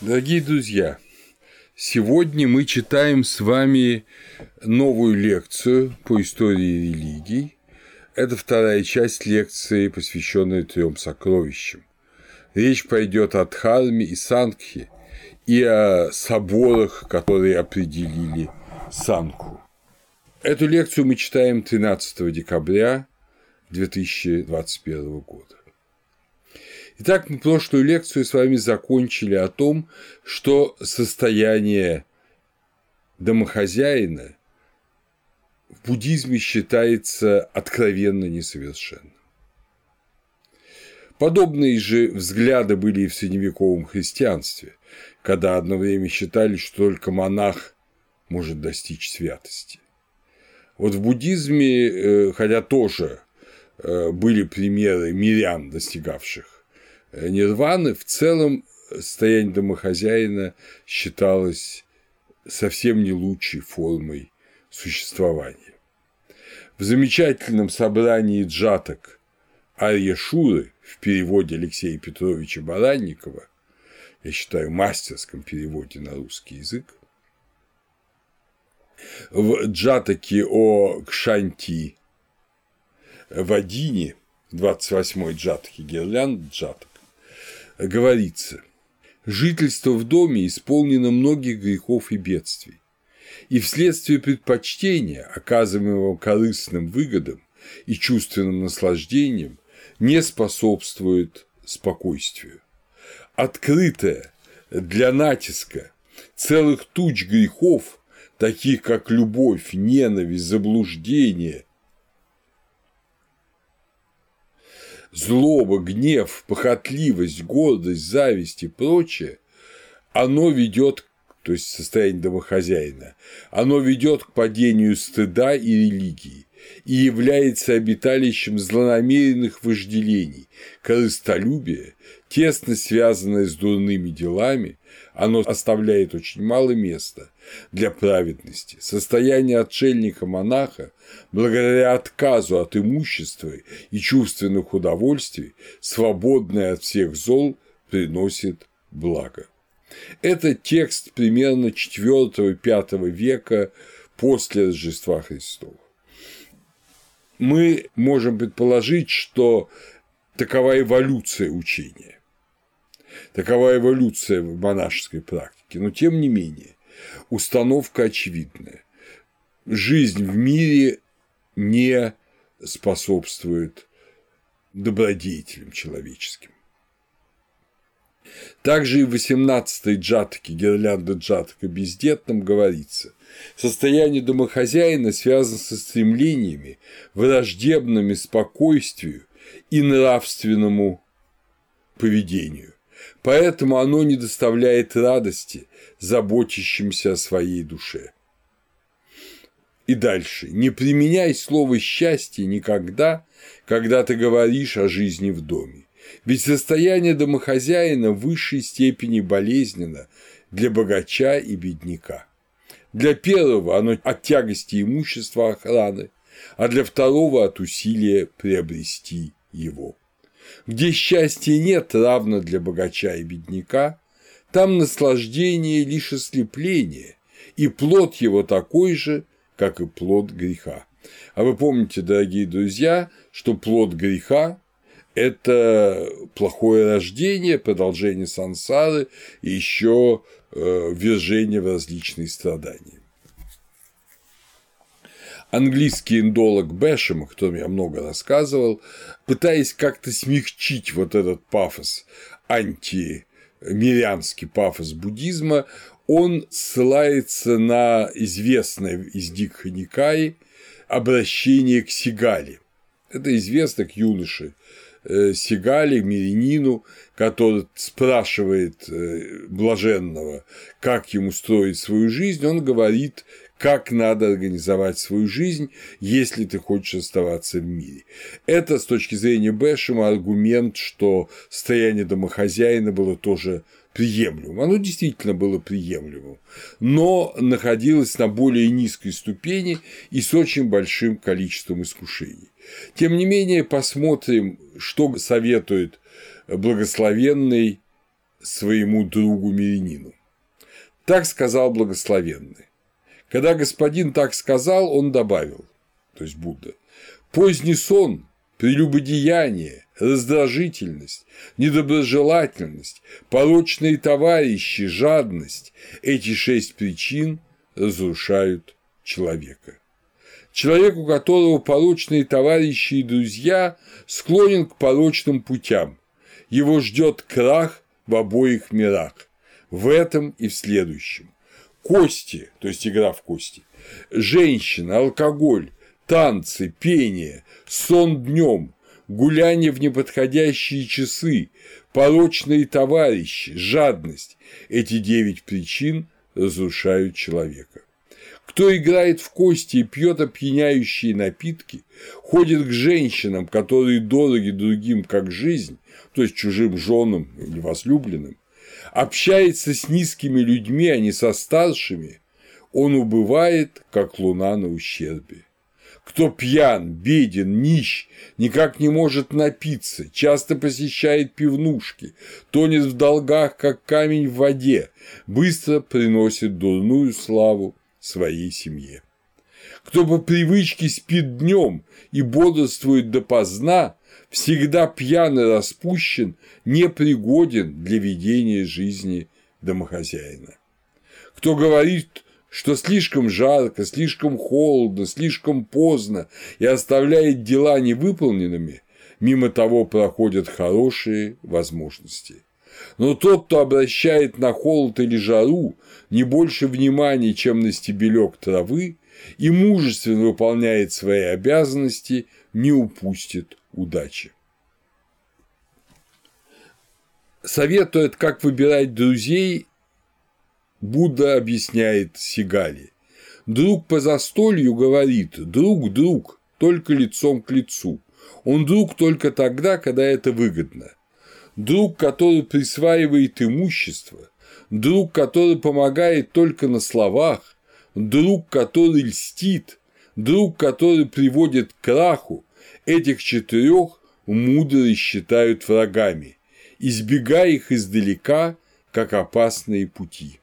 Дорогие друзья, сегодня мы читаем с вами новую лекцию по истории религий. Это вторая часть лекции, посвященная трем сокровищам. Речь пойдет о Дхарме и Сангхе и о соборах, которые определили Сангху. Эту лекцию мы читаем 13 декабря 2021 года. Итак, мы прошлую лекцию с вами закончили о том, что состояние домохозяина в буддизме считается откровенно несовершенным. Подобные же взгляды были и в средневековом христианстве, когда одно время считали, что только монах может достичь святости. Вот в буддизме, э, хотя тоже э, были примеры мирян, достигавших нирваны, в целом состояние домохозяина считалось совсем не лучшей формой существования. В замечательном собрании джаток Арья в переводе Алексея Петровича Баранникова, я считаю, мастерском переводе на русский язык, в джатаке о Кшанти Вадине, 28-й джатаке Гирлянд джатак, говорится «Жительство в доме исполнено многих грехов и бедствий, и вследствие предпочтения, оказываемого корыстным выгодам и чувственным наслаждением, не способствует спокойствию. Открытое для натиска целых туч грехов, таких как любовь, ненависть, заблуждение злоба, гнев, похотливость, гордость, зависть и прочее, оно ведет, то есть состояние домохозяина, оно ведет к падению стыда и религии и является обиталищем злонамеренных вожделений, корыстолюбия, тесно связанное с дурными делами, оно оставляет очень мало места для праведности. Состояние отшельника-монаха, благодаря отказу от имущества и чувственных удовольствий, свободное от всех зол, приносит благо. Это текст примерно IV-V века после Рождества Христова. Мы можем предположить, что такова эволюция учения. Такова эволюция в монашеской практике, но тем не менее установка очевидная. Жизнь в мире не способствует добродетелям человеческим. Также и в 18-й джатаке гирлянда джатака бездетном говорится Состояние домохозяина связано со стремлениями, враждебными спокойствию и нравственному поведению поэтому оно не доставляет радости заботящимся о своей душе. И дальше. Не применяй слово «счастье» никогда, когда ты говоришь о жизни в доме. Ведь состояние домохозяина в высшей степени болезненно для богача и бедняка. Для первого оно от тягости имущества охраны, а для второго от усилия приобрести его. Где счастья нет, равно для богача и бедняка, там наслаждение лишь ослепление, и плод его такой же, как и плод греха. А вы помните, дорогие друзья, что плод греха – это плохое рождение, продолжение сансары и еще э, ввержение в различные страдания английский индолог Бэшем, о котором я много рассказывал, пытаясь как-то смягчить вот этот пафос, антимирянский пафос буддизма, он ссылается на известное из Дикха Никаи обращение к Сигали. Это известно к юноше э, Сигали, Мирянину, который спрашивает э, блаженного, как ему строить свою жизнь, он говорит как надо организовать свою жизнь, если ты хочешь оставаться в мире. Это с точки зрения Бэшема аргумент, что состояние домохозяина было тоже приемлемым. Оно действительно было приемлемым, но находилось на более низкой ступени и с очень большим количеством искушений. Тем не менее, посмотрим, что советует благословенный своему другу Мирянину. Так сказал благословенный. Когда господин так сказал, он добавил, то есть Будда, поздний сон, прелюбодеяние, раздражительность, недоброжелательность, порочные товарищи, жадность – эти шесть причин разрушают человека. Человек, у которого порочные товарищи и друзья, склонен к порочным путям. Его ждет крах в обоих мирах, в этом и в следующем. Кости, то есть игра в кости, женщина, алкоголь, танцы, пение, сон днем, гуляние в неподходящие часы, порочные товарищи, жадность – эти девять причин разрушают человека. Кто играет в кости и пьет опьяняющие напитки, ходит к женщинам, которые дороги другим как жизнь, то есть чужим женам или возлюбленным, общается с низкими людьми, а не со старшими, он убывает, как луна на ущербе. Кто пьян, беден, нищ, никак не может напиться, часто посещает пивнушки, тонет в долгах, как камень в воде, быстро приносит дурную славу своей семье. Кто по привычке спит днем и бодрствует допоздна, всегда пьян и распущен, непригоден для ведения жизни домохозяина. Кто говорит, что слишком жарко, слишком холодно, слишком поздно и оставляет дела невыполненными, мимо того проходят хорошие возможности. Но тот, кто обращает на холод или жару не больше внимания, чем на стебелек травы, и мужественно выполняет свои обязанности, не упустит удачи. Советует, как выбирать друзей Будда объясняет Сигали. Друг по застолью говорит «друг, друг, только лицом к лицу». Он друг только тогда, когда это выгодно. Друг, который присваивает имущество, друг, который помогает только на словах, друг, который льстит, друг, который приводит к краху, этих четырех мудрые считают врагами, избегая их издалека, как опасные пути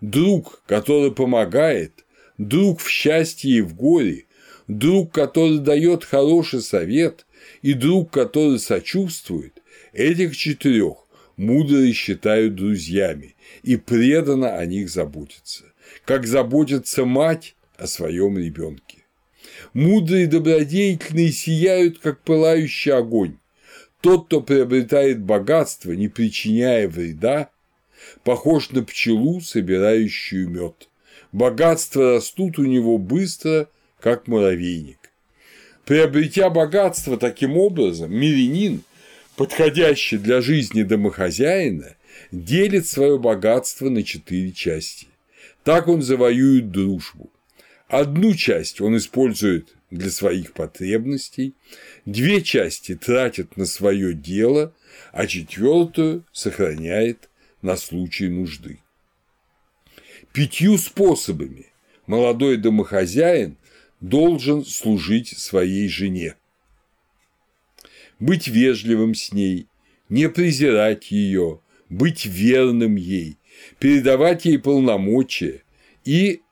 друг, который помогает, друг в счастье и в горе, друг, который дает хороший совет, и друг, который сочувствует, этих четырех мудрые считают друзьями и преданно о них заботятся, как заботится мать о своем ребенке. Мудрые добродетельные сияют, как пылающий огонь. Тот, кто приобретает богатство, не причиняя вреда, похож на пчелу, собирающую мед. Богатства растут у него быстро, как муравейник. Приобретя богатство таким образом, мирянин, подходящий для жизни домохозяина, делит свое богатство на четыре части. Так он завоюет дружбу. Одну часть он использует для своих потребностей, две части тратит на свое дело, а четвертую сохраняет на случай нужды. Пятью способами молодой домохозяин должен служить своей жене. Быть вежливым с ней, не презирать ее, быть верным ей, передавать ей полномочия и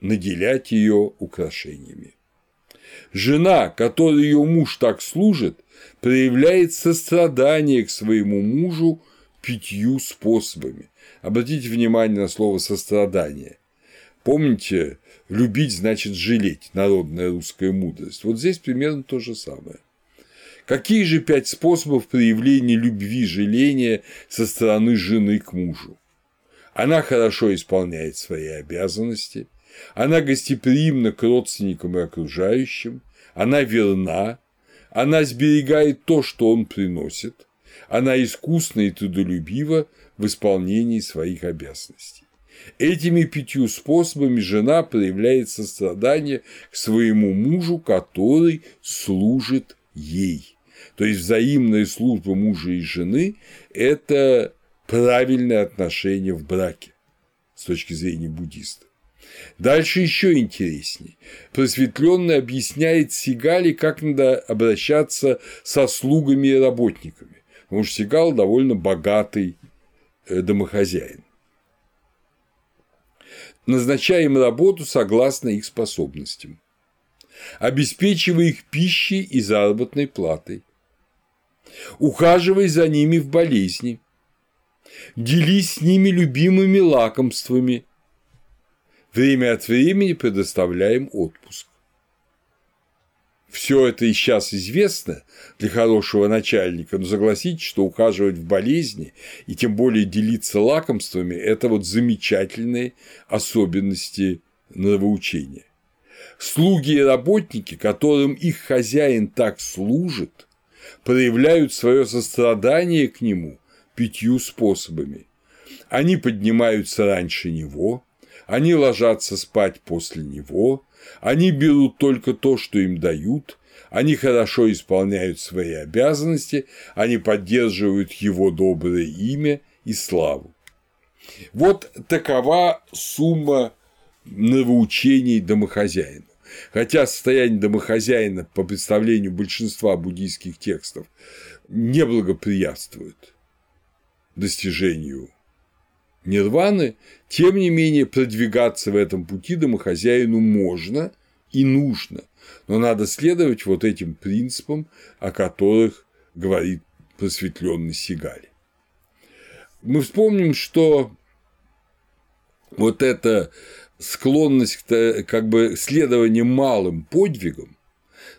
наделять ее украшениями. Жена, которой ее муж так служит, проявляет сострадание к своему мужу пятью способами. Обратите внимание на слово «сострадание». Помните, любить значит жалеть, народная русская мудрость. Вот здесь примерно то же самое. Какие же пять способов проявления любви, жаления со стороны жены к мужу? Она хорошо исполняет свои обязанности, она гостеприимна к родственникам и окружающим, она верна, она сберегает то, что он приносит, она искусна и трудолюбива в исполнении своих обязанностей. Этими пятью способами жена проявляет сострадание к своему мужу, который служит ей. То есть взаимная служба мужа и жены – это правильное отношение в браке с точки зрения буддиста. Дальше еще интересней. Просветленный объясняет Сигали, как надо обращаться со слугами и работниками. Потому что Сигал довольно богатый э, домохозяин. Назначаем работу согласно их способностям, обеспечивая их пищей и заработной платой, ухаживай за ними в болезни, делись с ними любимыми лакомствами, время от времени предоставляем отпуск. Все это и сейчас известно для хорошего начальника, но согласитесь, что ухаживать в болезни и тем более делиться лакомствами – это вот замечательные особенности нравоучения. Слуги и работники, которым их хозяин так служит, проявляют свое сострадание к нему пятью способами. Они поднимаются раньше него, они ложатся спать после него, они берут только то, что им дают, они хорошо исполняют свои обязанности, они поддерживают его доброе имя и славу. Вот такова сумма нравоучений домохозяина. Хотя состояние домохозяина по представлению большинства буддийских текстов не благоприятствует достижению нирваны, тем не менее продвигаться в этом пути домохозяину можно и нужно, но надо следовать вот этим принципам, о которых говорит просветленный Сигали. Мы вспомним, что вот эта склонность к как бы следованию малым подвигам,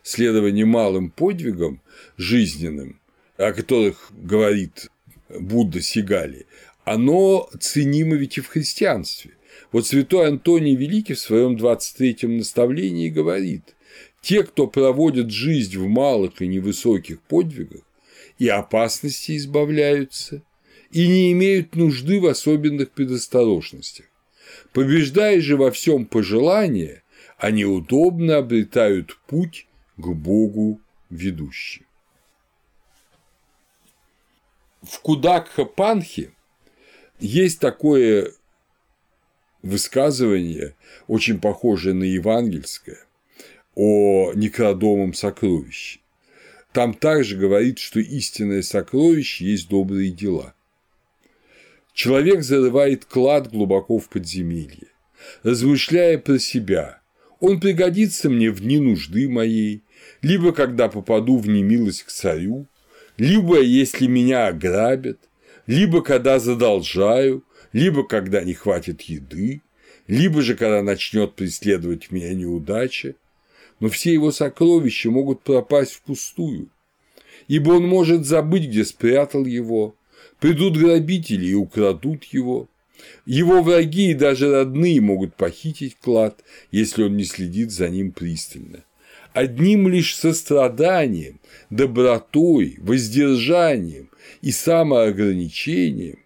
следование малым подвигам жизненным, о которых говорит Будда Сигали, оно ценимо ведь и в христианстве. Вот святой Антоний Великий в своем 23-м наставлении говорит, те, кто проводят жизнь в малых и невысоких подвигах, и опасности избавляются, и не имеют нужды в особенных предосторожностях. Побеждая же во всем пожелание, они удобно обретают путь к Богу ведущий. В Кудакха-Панхе есть такое высказывание, очень похожее на евангельское, о некродомом сокровище. Там также говорит, что истинное сокровище есть добрые дела. Человек зарывает клад глубоко в подземелье, размышляя про себя. Он пригодится мне в дни нужды моей, либо когда попаду в немилость к царю, либо если меня ограбят, либо когда задолжаю, либо когда не хватит еды, либо же когда начнет преследовать меня неудача, но все его сокровища могут пропасть впустую, ибо он может забыть, где спрятал его, Придут грабители и украдут его. Его враги и даже родные могут похитить клад, если он не следит за ним пристально. Одним лишь состраданием, добротой, воздержанием и самоограничением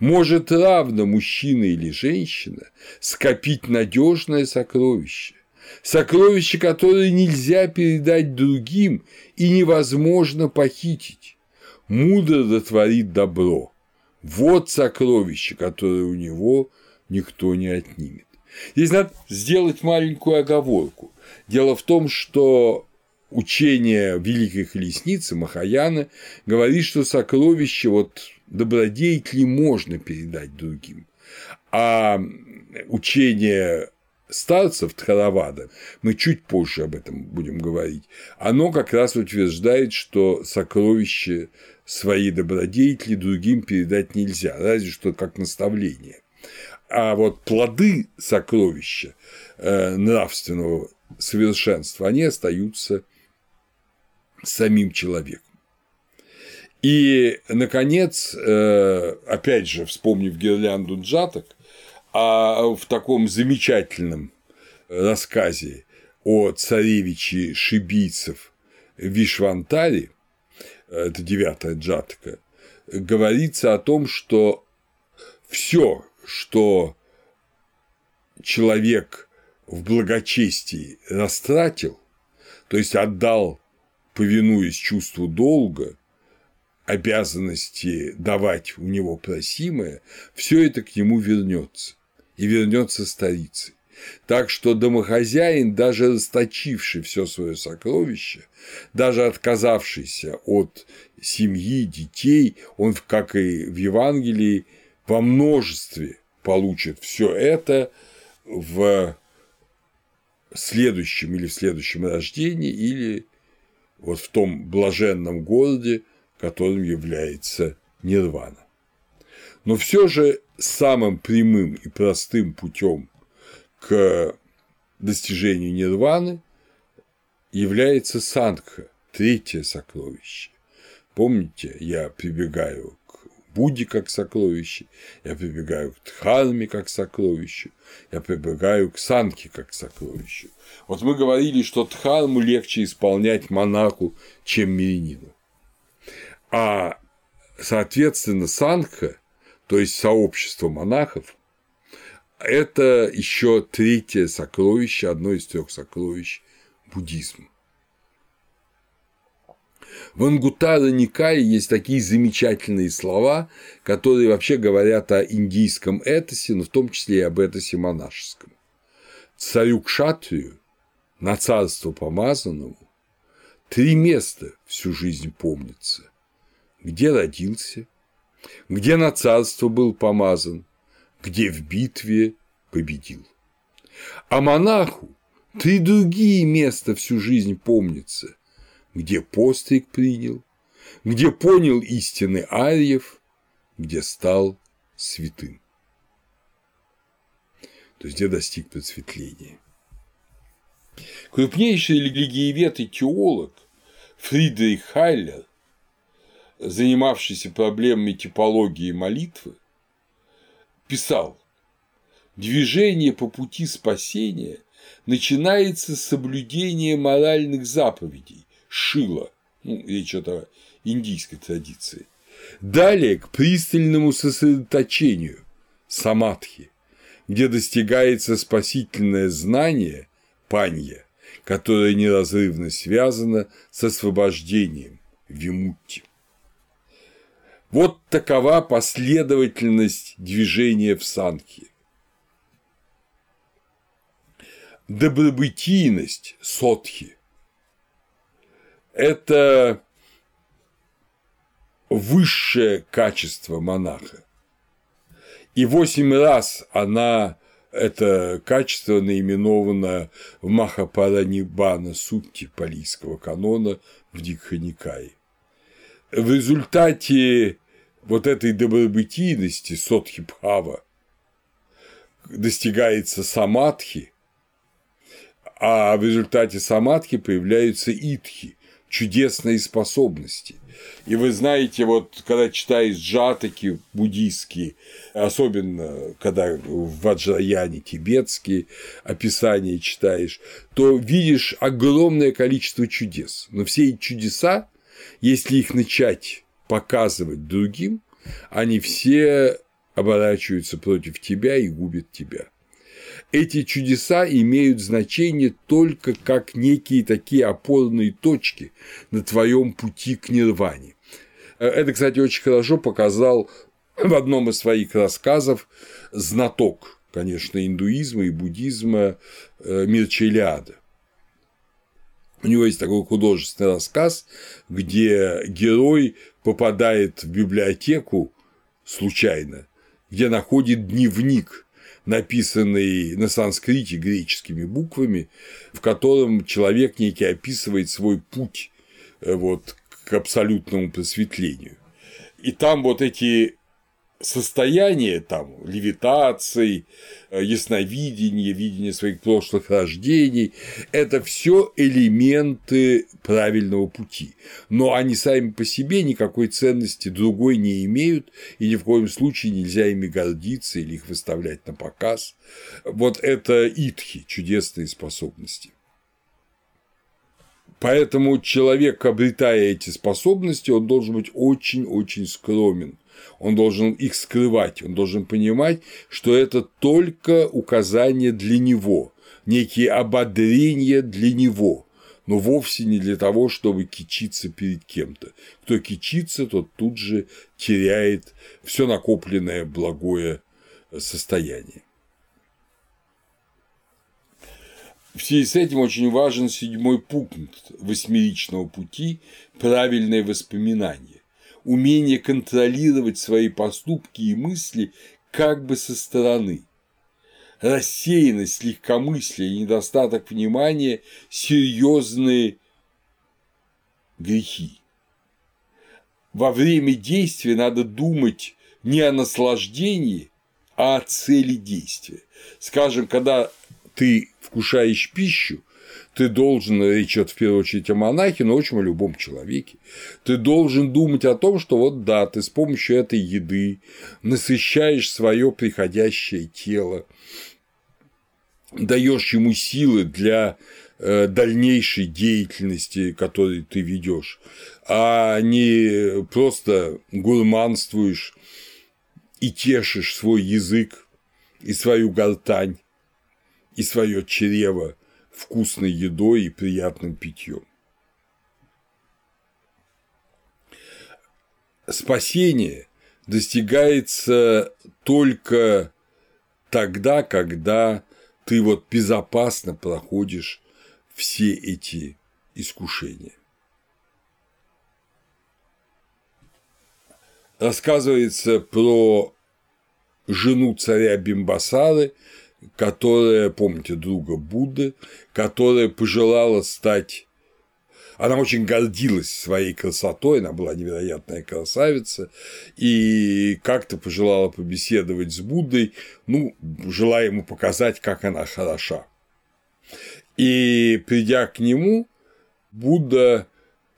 может равно мужчина или женщина скопить надежное сокровище, сокровище, которое нельзя передать другим и невозможно похитить мудро дотворит добро. Вот сокровище, которое у него никто не отнимет. Здесь надо сделать маленькую оговорку. Дело в том, что учение Великой Колесницы Махаяна говорит, что сокровище вот добродетели можно передать другим, а учение старцев Тхаравада, мы чуть позже об этом будем говорить, оно как раз утверждает, что сокровище свои добродетели другим передать нельзя, разве что как наставление. А вот плоды сокровища э, нравственного совершенства, они остаются самим человеком. И, наконец, э, опять же, вспомнив гирлянду джаток, а в таком замечательном рассказе о царевиче шибийцев Вишвантаре, это девятая джатка, говорится о том, что все, что человек в благочестии растратил, то есть отдал, повинуясь чувству долга, обязанности давать у него просимое, все это к нему вернется и вернется старицей. Так что домохозяин, даже расточивший все свое сокровище, даже отказавшийся от семьи, детей, он, как и в Евангелии, во множестве получит все это в следующем или в следующем рождении, или вот в том блаженном городе, которым является Нирвана. Но все же самым прямым и простым путем к достижению нирваны является сангха, третье сокровище. Помните, я прибегаю Будде как сокровище, я прибегаю к Дхарме как сокровищу, я прибегаю к Санке как сокровищу. Вот мы говорили, что Дхарму легче исполнять монаху, чем мирянину. А, соответственно, Санха, то есть сообщество монахов, это еще третье сокровище, одно из трех сокровищ буддизма. В Ангутара Никае есть такие замечательные слова, которые вообще говорят о индийском этосе, но в том числе и об этосе монашеском. Царю Кшатрию, на царство помазанному, три места всю жизнь помнится. Где родился, где на царство был помазан, где в битве победил. А монаху три другие места всю жизнь помнится, где постриг принял, где понял истины Арьев, где стал святым. То есть где достиг просветления. Крупнейший религиевед и теолог Фридрих Хайлер, занимавшийся проблемами типологии молитвы, писал Движение по пути спасения начинается с соблюдения моральных заповедей, шила, ну, речь о индийской традиции. Далее к пристальному сосредоточению, самадхи, где достигается спасительное знание, панья, которое неразрывно связано с освобождением, вимутти. Вот такова последовательность движения в санхе. Добробытийность сотхи это высшее качество монаха. И восемь раз она это качество наименовано в Махапаранибана Сутти палийского канона в Дикханикае. В результате вот этой добробытийности Сотхипхава достигается самадхи, а в результате самадхи появляются итхи, чудесные способности. И вы знаете, вот когда читаешь джатаки буддийские, особенно когда в Ваджраяне тибетские описания читаешь, то видишь огромное количество чудес. Но все эти чудеса, если их начать показывать другим, они все оборачиваются против тебя и губят тебя эти чудеса имеют значение только как некие такие опорные точки на твоем пути к нирване. Это, кстати, очень хорошо показал в одном из своих рассказов знаток, конечно, индуизма и буддизма э, Мирчелиада. У него есть такой художественный рассказ, где герой попадает в библиотеку случайно, где находит дневник написанный на санскрите греческими буквами, в котором человек некий описывает свой путь э, вот, к абсолютному просветлению. И там вот эти состояние там левитации, э, ясновидение, видение своих прошлых рождений – это все элементы правильного пути, но они сами по себе никакой ценности другой не имеют, и ни в коем случае нельзя ими гордиться или их выставлять на показ. Вот это итхи, чудесные способности. Поэтому человек, обретая эти способности, он должен быть очень-очень скромен он должен их скрывать, он должен понимать, что это только указания для него, некие ободрения для него, но вовсе не для того, чтобы кичиться перед кем-то. Кто кичится, тот тут же теряет все накопленное благое состояние. В связи с этим очень важен седьмой пункт восьмеричного пути – правильное воспоминание, умение контролировать свои поступки и мысли как бы со стороны. Рассеянность, легкомыслие, недостаток внимания – серьезные грехи. Во время действия надо думать не о наслаждении, а о цели действия. Скажем, когда ты вкушаешь пищу, ты должен, речь идет в первую очередь о монахе, но очень о любом человеке, ты должен думать о том, что вот да, ты с помощью этой еды насыщаешь свое приходящее тело, даешь ему силы для э, дальнейшей деятельности, которую ты ведешь, а не просто гурманствуешь и тешишь свой язык и свою гортань и свое чрево вкусной едой и приятным питьем. Спасение достигается только тогда, когда ты вот безопасно проходишь все эти искушения. Рассказывается про жену царя Бимбасары, которая, помните, друга Будды, которая пожелала стать она очень гордилась своей красотой, она была невероятная красавица, и как-то пожелала побеседовать с Буддой, ну, желая ему показать, как она хороша. И придя к нему, Будда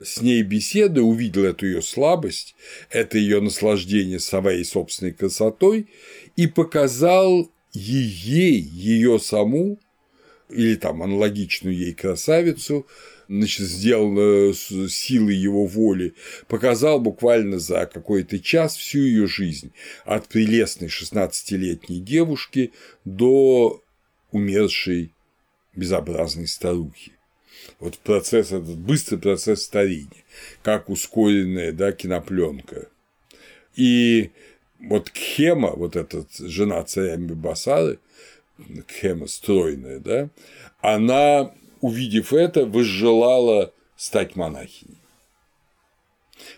с ней беседы увидел эту ее слабость, это ее наслаждение своей собственной красотой и показал ей, ее саму, или там аналогичную ей красавицу, значит, сделано с силой его воли, показал буквально за какой-то час всю ее жизнь, от прелестной 16-летней девушки до умершей безобразной старухи. Вот процесс, этот быстрый процесс старения, как ускоренная да, кинопленка. И вот Кхема, вот эта жена царя Мибасары, Кхема стройная, да, она, увидев это, возжелала стать монахиней.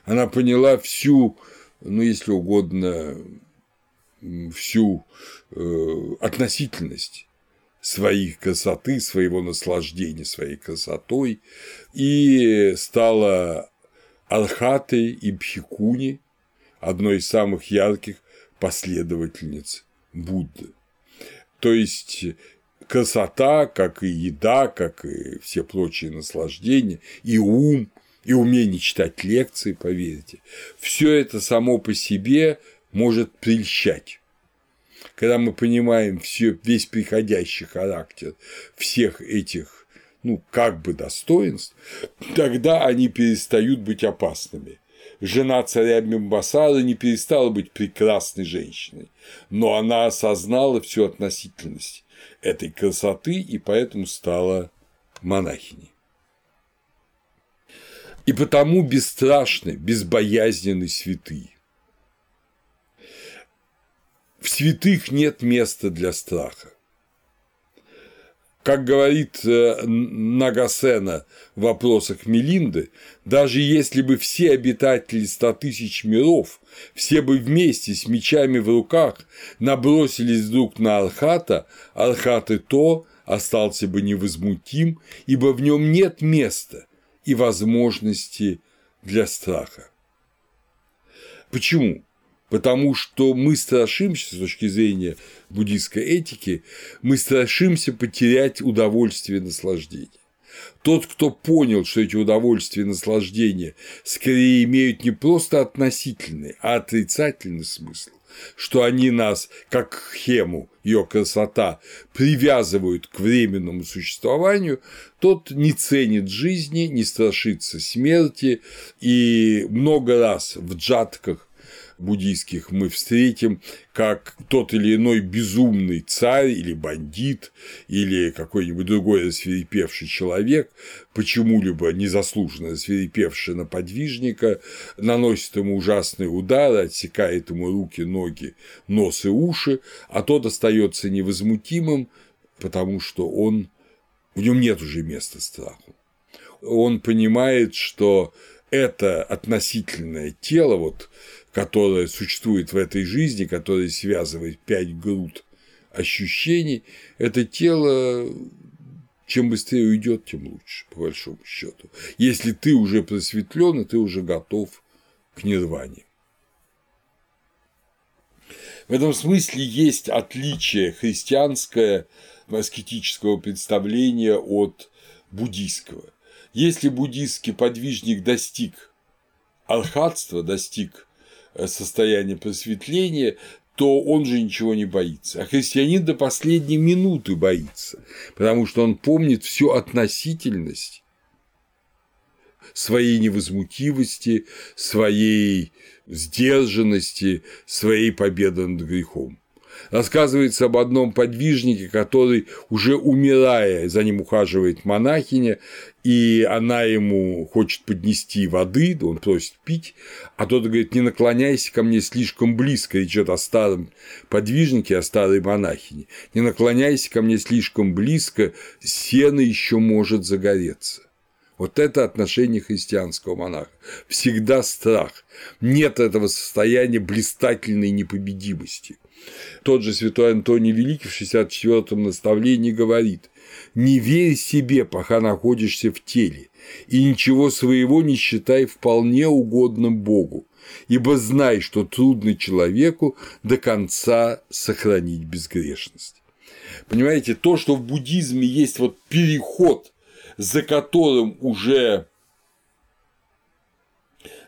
Она поняла всю, ну, если угодно, всю э, относительность своей красоты, своего наслаждения своей красотой и стала Архатой и Бхикуни, одной из самых ярких последовательниц Будды. То есть красота, как и еда, как и все прочие наслаждения, и ум, и умение читать лекции, поверьте, все это само по себе может прельщать. Когда мы понимаем все, весь приходящий характер всех этих ну, как бы достоинств, тогда они перестают быть опасными жена царя Мимбасара не перестала быть прекрасной женщиной, но она осознала всю относительность этой красоты и поэтому стала монахиней. И потому бесстрашны, безбоязненны святые. В святых нет места для страха. Как говорит э, Нагасена в вопросах Мелинды, даже если бы все обитатели ста тысяч миров, все бы вместе с мечами в руках набросились друг на Архата, Архат и то остался бы невозмутим, ибо в нем нет места и возможности для страха. Почему? Потому что мы страшимся, с точки зрения буддийской этики, мы страшимся потерять удовольствие и наслаждение. Тот, кто понял, что эти удовольствия и наслаждения скорее имеют не просто относительный, а отрицательный смысл, что они нас, как хему, ее красота, привязывают к временному существованию, тот не ценит жизни, не страшится смерти и много раз в джатках буддийских мы встретим, как тот или иной безумный царь или бандит или какой-нибудь другой рассверепевший человек, почему-либо незаслуженно рассверепевший на подвижника, наносит ему ужасные удары, отсекает ему руки, ноги, нос и уши, а тот остается невозмутимым, потому что он в нем нет уже места страху. Он понимает, что это относительное тело, вот, которое существует в этой жизни, которое связывает пять груд ощущений, это тело чем быстрее уйдет, тем лучше, по большому счету. Если ты уже просветлен, и ты уже готов к нирване. В этом смысле есть отличие христианское аскетического представления от буддийского. Если буддийский подвижник достиг архатства, достиг э, состояния просветления, то он же ничего не боится. А христианин до последней минуты боится, потому что он помнит всю относительность своей невозмутивости, своей сдержанности, своей победы над грехом. Рассказывается об одном подвижнике, который уже умирая, за ним ухаживает монахиня, и она ему хочет поднести воды, он просит пить, а тот говорит, не наклоняйся ко мне слишком близко, речь идет о старом подвижнике, о старой монахине, не наклоняйся ко мне слишком близко, сено еще может загореться. Вот это отношение христианского монаха. Всегда страх. Нет этого состояния блистательной непобедимости. Тот же святой Антоний Великий в 64-м наставлении говорит «Не верь себе, пока находишься в теле, и ничего своего не считай вполне угодным Богу, ибо знай, что трудно человеку до конца сохранить безгрешность». Понимаете, то, что в буддизме есть вот переход, за которым уже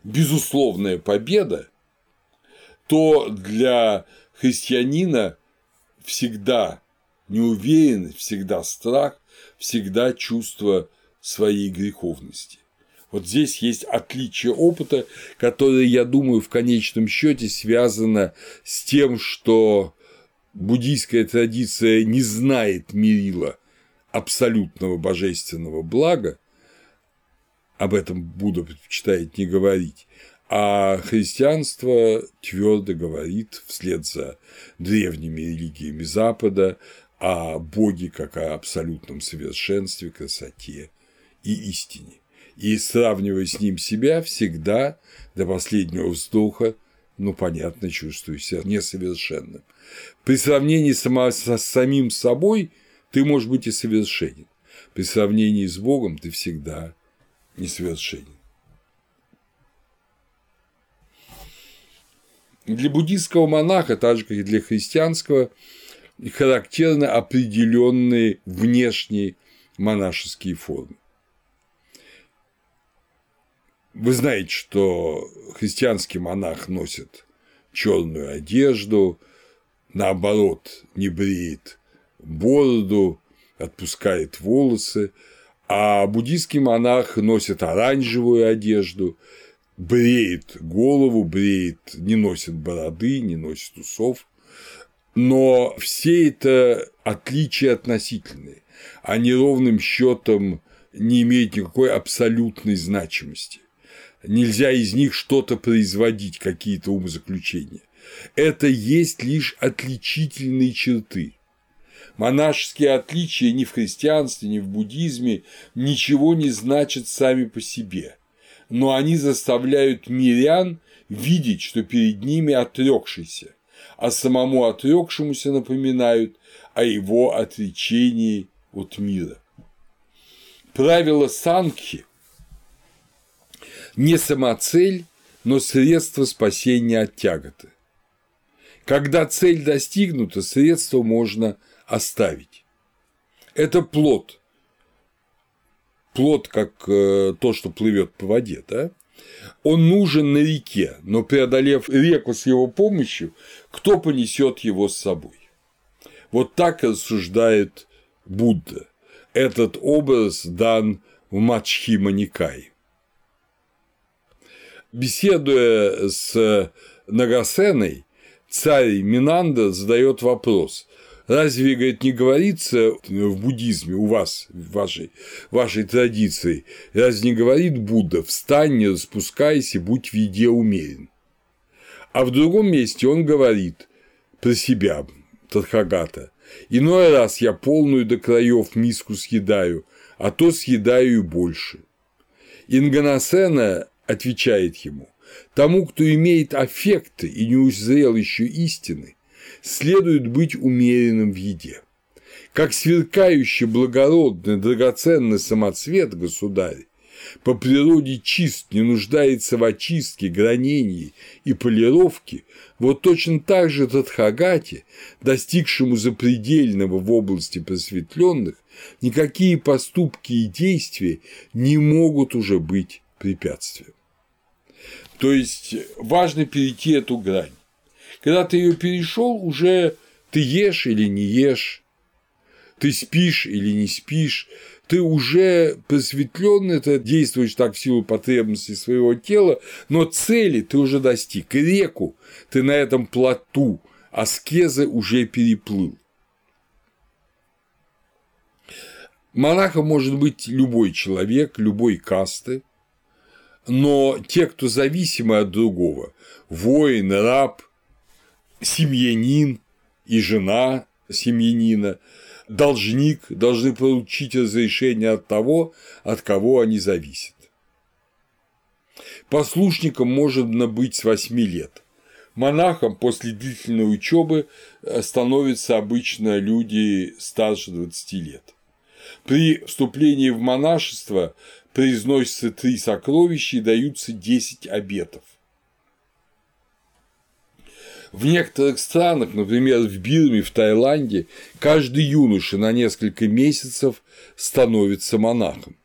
безусловная победа, то для христианина всегда неуверенность, всегда страх, всегда чувство своей греховности. Вот здесь есть отличие опыта, которое, я думаю, в конечном счете связано с тем, что буддийская традиция не знает мерила абсолютного божественного блага, об этом Будда предпочитает не говорить, а христианство твердо говорит вслед за древними религиями Запада о Боге как о абсолютном совершенстве, красоте и истине. И сравнивая с ним себя, всегда до последнего вздоха, ну, понятно, чувствую себя несовершенным. При сравнении с самим собой ты можешь быть и совершенен. При сравнении с Богом ты всегда несовершенен. Для буддийского монаха, так же как и для христианского, характерны определенные внешние монашеские формы. Вы знаете, что христианский монах носит черную одежду, наоборот, не бреет бороду, отпускает волосы, а буддийский монах носит оранжевую одежду, бреет голову, бреет, не носит бороды, не носит усов. Но все это отличия относительные, они ровным счетом не имеют никакой абсолютной значимости. Нельзя из них что-то производить, какие-то умозаключения. Это есть лишь отличительные черты. Монашеские отличия ни в христианстве, ни в буддизме ничего не значат сами по себе но они заставляют мирян видеть, что перед ними отрекшийся, а самому отрекшемуся напоминают о его отречении от мира. Правило Санхи не самоцель, но средство спасения от тяготы. Когда цель достигнута, средство можно оставить. Это плод, плод, как э, то, что плывет по воде, да, он нужен на реке, но преодолев реку с его помощью, кто понесет его с собой? Вот так рассуждает Будда. Этот образ дан в Мачхима Никай. Беседуя с Нагасеной, царь Минанда задает вопрос, Разве, говорит, не говорится в буддизме у вас, в вашей, вашей традиции, разве не говорит Будда «встань, не распускайся, будь в еде умерен»? А в другом месте он говорит про себя, Тадхагата, Иной раз я полную до краев миску съедаю, а то съедаю и больше. Инганасена отвечает ему, тому, кто имеет аффекты и не узрел еще истины, следует быть умеренным в еде. Как сверкающий благородный драгоценный самоцвет, государь, по природе чист, не нуждается в очистке, гранении и полировке, вот точно так же Тадхагате, достигшему запредельного в области просветленных, никакие поступки и действия не могут уже быть препятствием. То есть важно перейти эту грань. Когда ты ее перешел, уже ты ешь или не ешь, ты спишь или не спишь, ты уже просветленный, ты действуешь так в силу потребностей своего тела, но цели ты уже достиг, реку ты на этом плоту аскезы уже переплыл. Монахом может быть любой человек, любой касты, но те, кто зависимы от другого – воин, раб, семьянин и жена семьянина – должник должны получить разрешение от того, от кого они зависят. Послушником можно быть с 8 лет. Монахом после длительной учебы э, становятся обычно люди старше 20 лет. При вступлении в монашество произносятся три сокровища и даются 10 обетов. В некоторых странах, например, в Бирме, в Таиланде, каждый юноша на несколько месяцев становится монахом.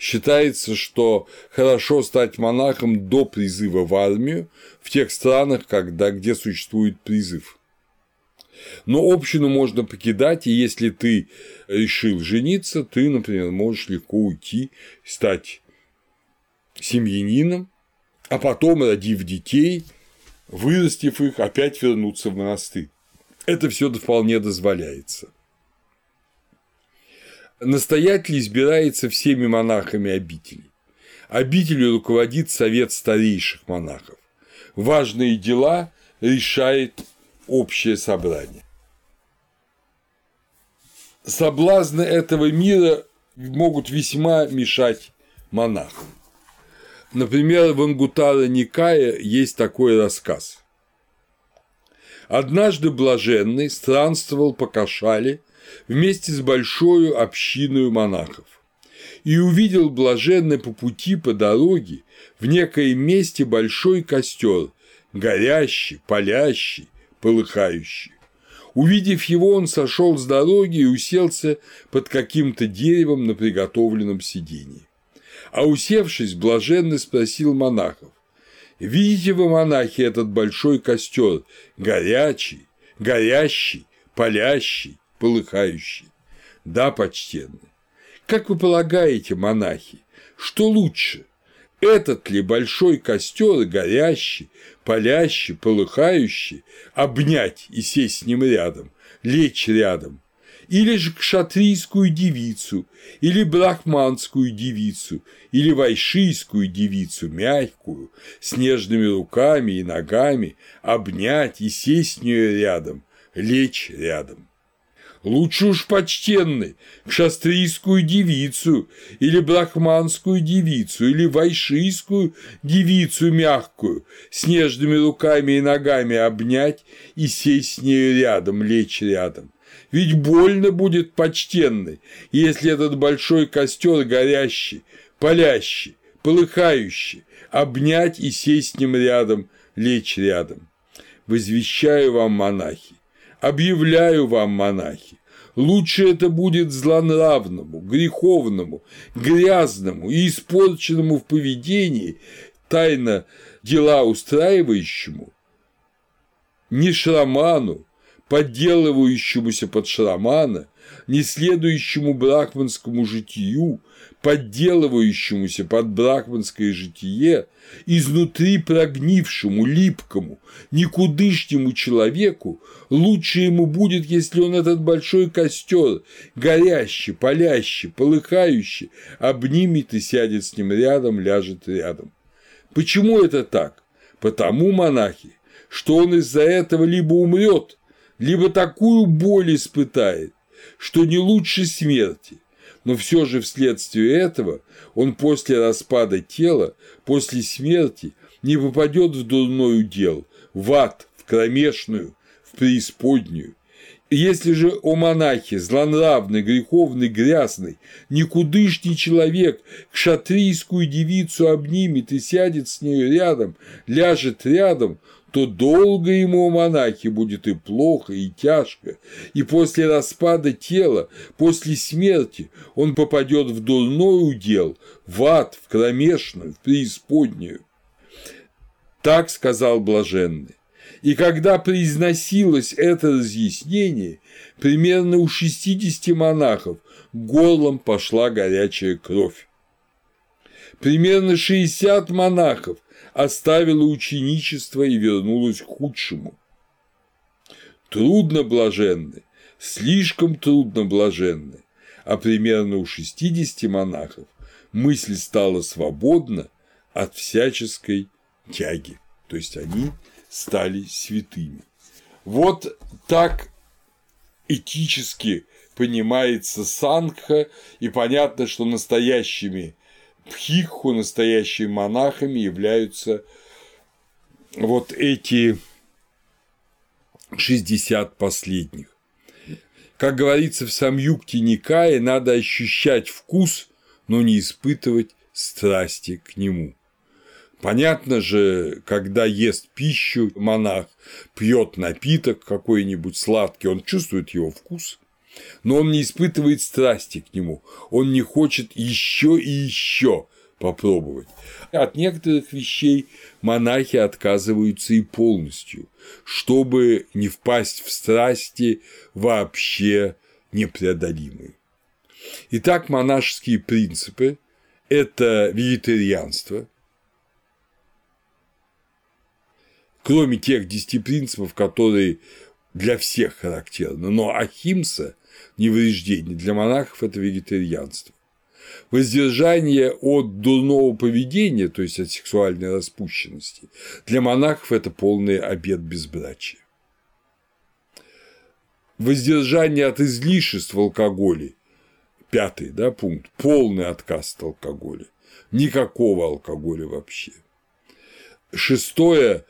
Считается, что хорошо стать монахом до призыва в армию в тех странах, когда, где существует призыв. Но общину можно покидать, и если ты решил жениться, ты, например, можешь легко уйти, стать семьянином, а потом, родив детей, вырастив их, опять вернуться в монастырь. Это все вполне дозволяется. Настоятель избирается всеми монахами обители. Обителью руководит совет старейших монахов. Важные дела решает общее собрание. Соблазны этого мира могут весьма мешать монахам. Например, в Ангутара Никая есть такой рассказ. Однажды блаженный странствовал по Кашале вместе с большой общиной монахов и увидел блаженный по пути по дороге в некоем месте большой костер, горящий, палящий, полыхающий. Увидев его, он сошел с дороги и уселся под каким-то деревом на приготовленном сидении а усевшись, блаженно спросил монахов. «Видите вы, монахи, этот большой костер, горячий, горящий, палящий, полыхающий?» «Да, почтенный. Как вы полагаете, монахи, что лучше, этот ли большой костер, горящий, палящий, полыхающий, обнять и сесть с ним рядом, лечь рядом, или же кшатрийскую девицу, или брахманскую девицу, или вайшийскую девицу, мягкую, с нежными руками и ногами, обнять и сесть с нее рядом, лечь рядом. Лучше уж почтенный, кшастрийскую девицу, или брахманскую девицу, или вайшийскую девицу мягкую, с нежными руками и ногами обнять и сесть с нею рядом, лечь рядом ведь больно будет почтенный, если этот большой костер горящий, палящий, полыхающий, обнять и сесть с ним рядом, лечь рядом. Возвещаю вам, монахи, объявляю вам, монахи, лучше это будет злонравному, греховному, грязному и испорченному в поведении, тайно дела устраивающему, не шраману, подделывающемуся под шрамана, не следующему брахманскому житию, подделывающемуся под брахманское житие, изнутри прогнившему, липкому, никудышнему человеку, лучше ему будет, если он этот большой костер, горящий, палящий, полыхающий, обнимет и сядет с ним рядом, ляжет рядом. Почему это так? Потому, монахи, что он из-за этого либо умрет, либо такую боль испытает, что не лучше смерти, но все же вследствие этого он после распада тела, после смерти не попадет в дурной удел, в ад, в кромешную, в преисподнюю. Если же о монахе, злонравный, греховный, грязный, никудышний человек к шатрийскую девицу обнимет и сядет с нею рядом, ляжет рядом, то долго ему у монахи будет и плохо, и тяжко, и после распада тела, после смерти он попадет в дурной удел, в ад, в кромешную, в преисподнюю. Так сказал блаженный. И когда произносилось это разъяснение, примерно у 60 монахов горлом пошла горячая кровь. Примерно 60 монахов оставила ученичество и вернулась к худшему. Трудно блаженны, слишком трудно блаженны, а примерно у 60 монахов мысль стала свободна от всяческой тяги, то есть они стали святыми. Вот так этически понимается сангха, и понятно, что настоящими пхикху, настоящими монахами являются вот эти 60 последних. Как говорится в Самюкте Никае, надо ощущать вкус, но не испытывать страсти к нему. Понятно же, когда ест пищу монах, пьет напиток какой-нибудь сладкий, он чувствует его вкус, но он не испытывает страсти к нему, он не хочет еще и еще попробовать. От некоторых вещей монахи отказываются и полностью, чтобы не впасть в страсти вообще непреодолимые. Итак, монашеские принципы – это вегетарианство – кроме тех десяти принципов, которые для всех характерны, но ахимса – невреждение, для монахов – это вегетарианство. Воздержание от дурного поведения, то есть от сексуальной распущенности, для монахов это полный обет безбрачия. Воздержание от излишеств в алкоголе, пятый да, пункт, полный отказ от алкоголя, никакого алкоголя вообще. Шестое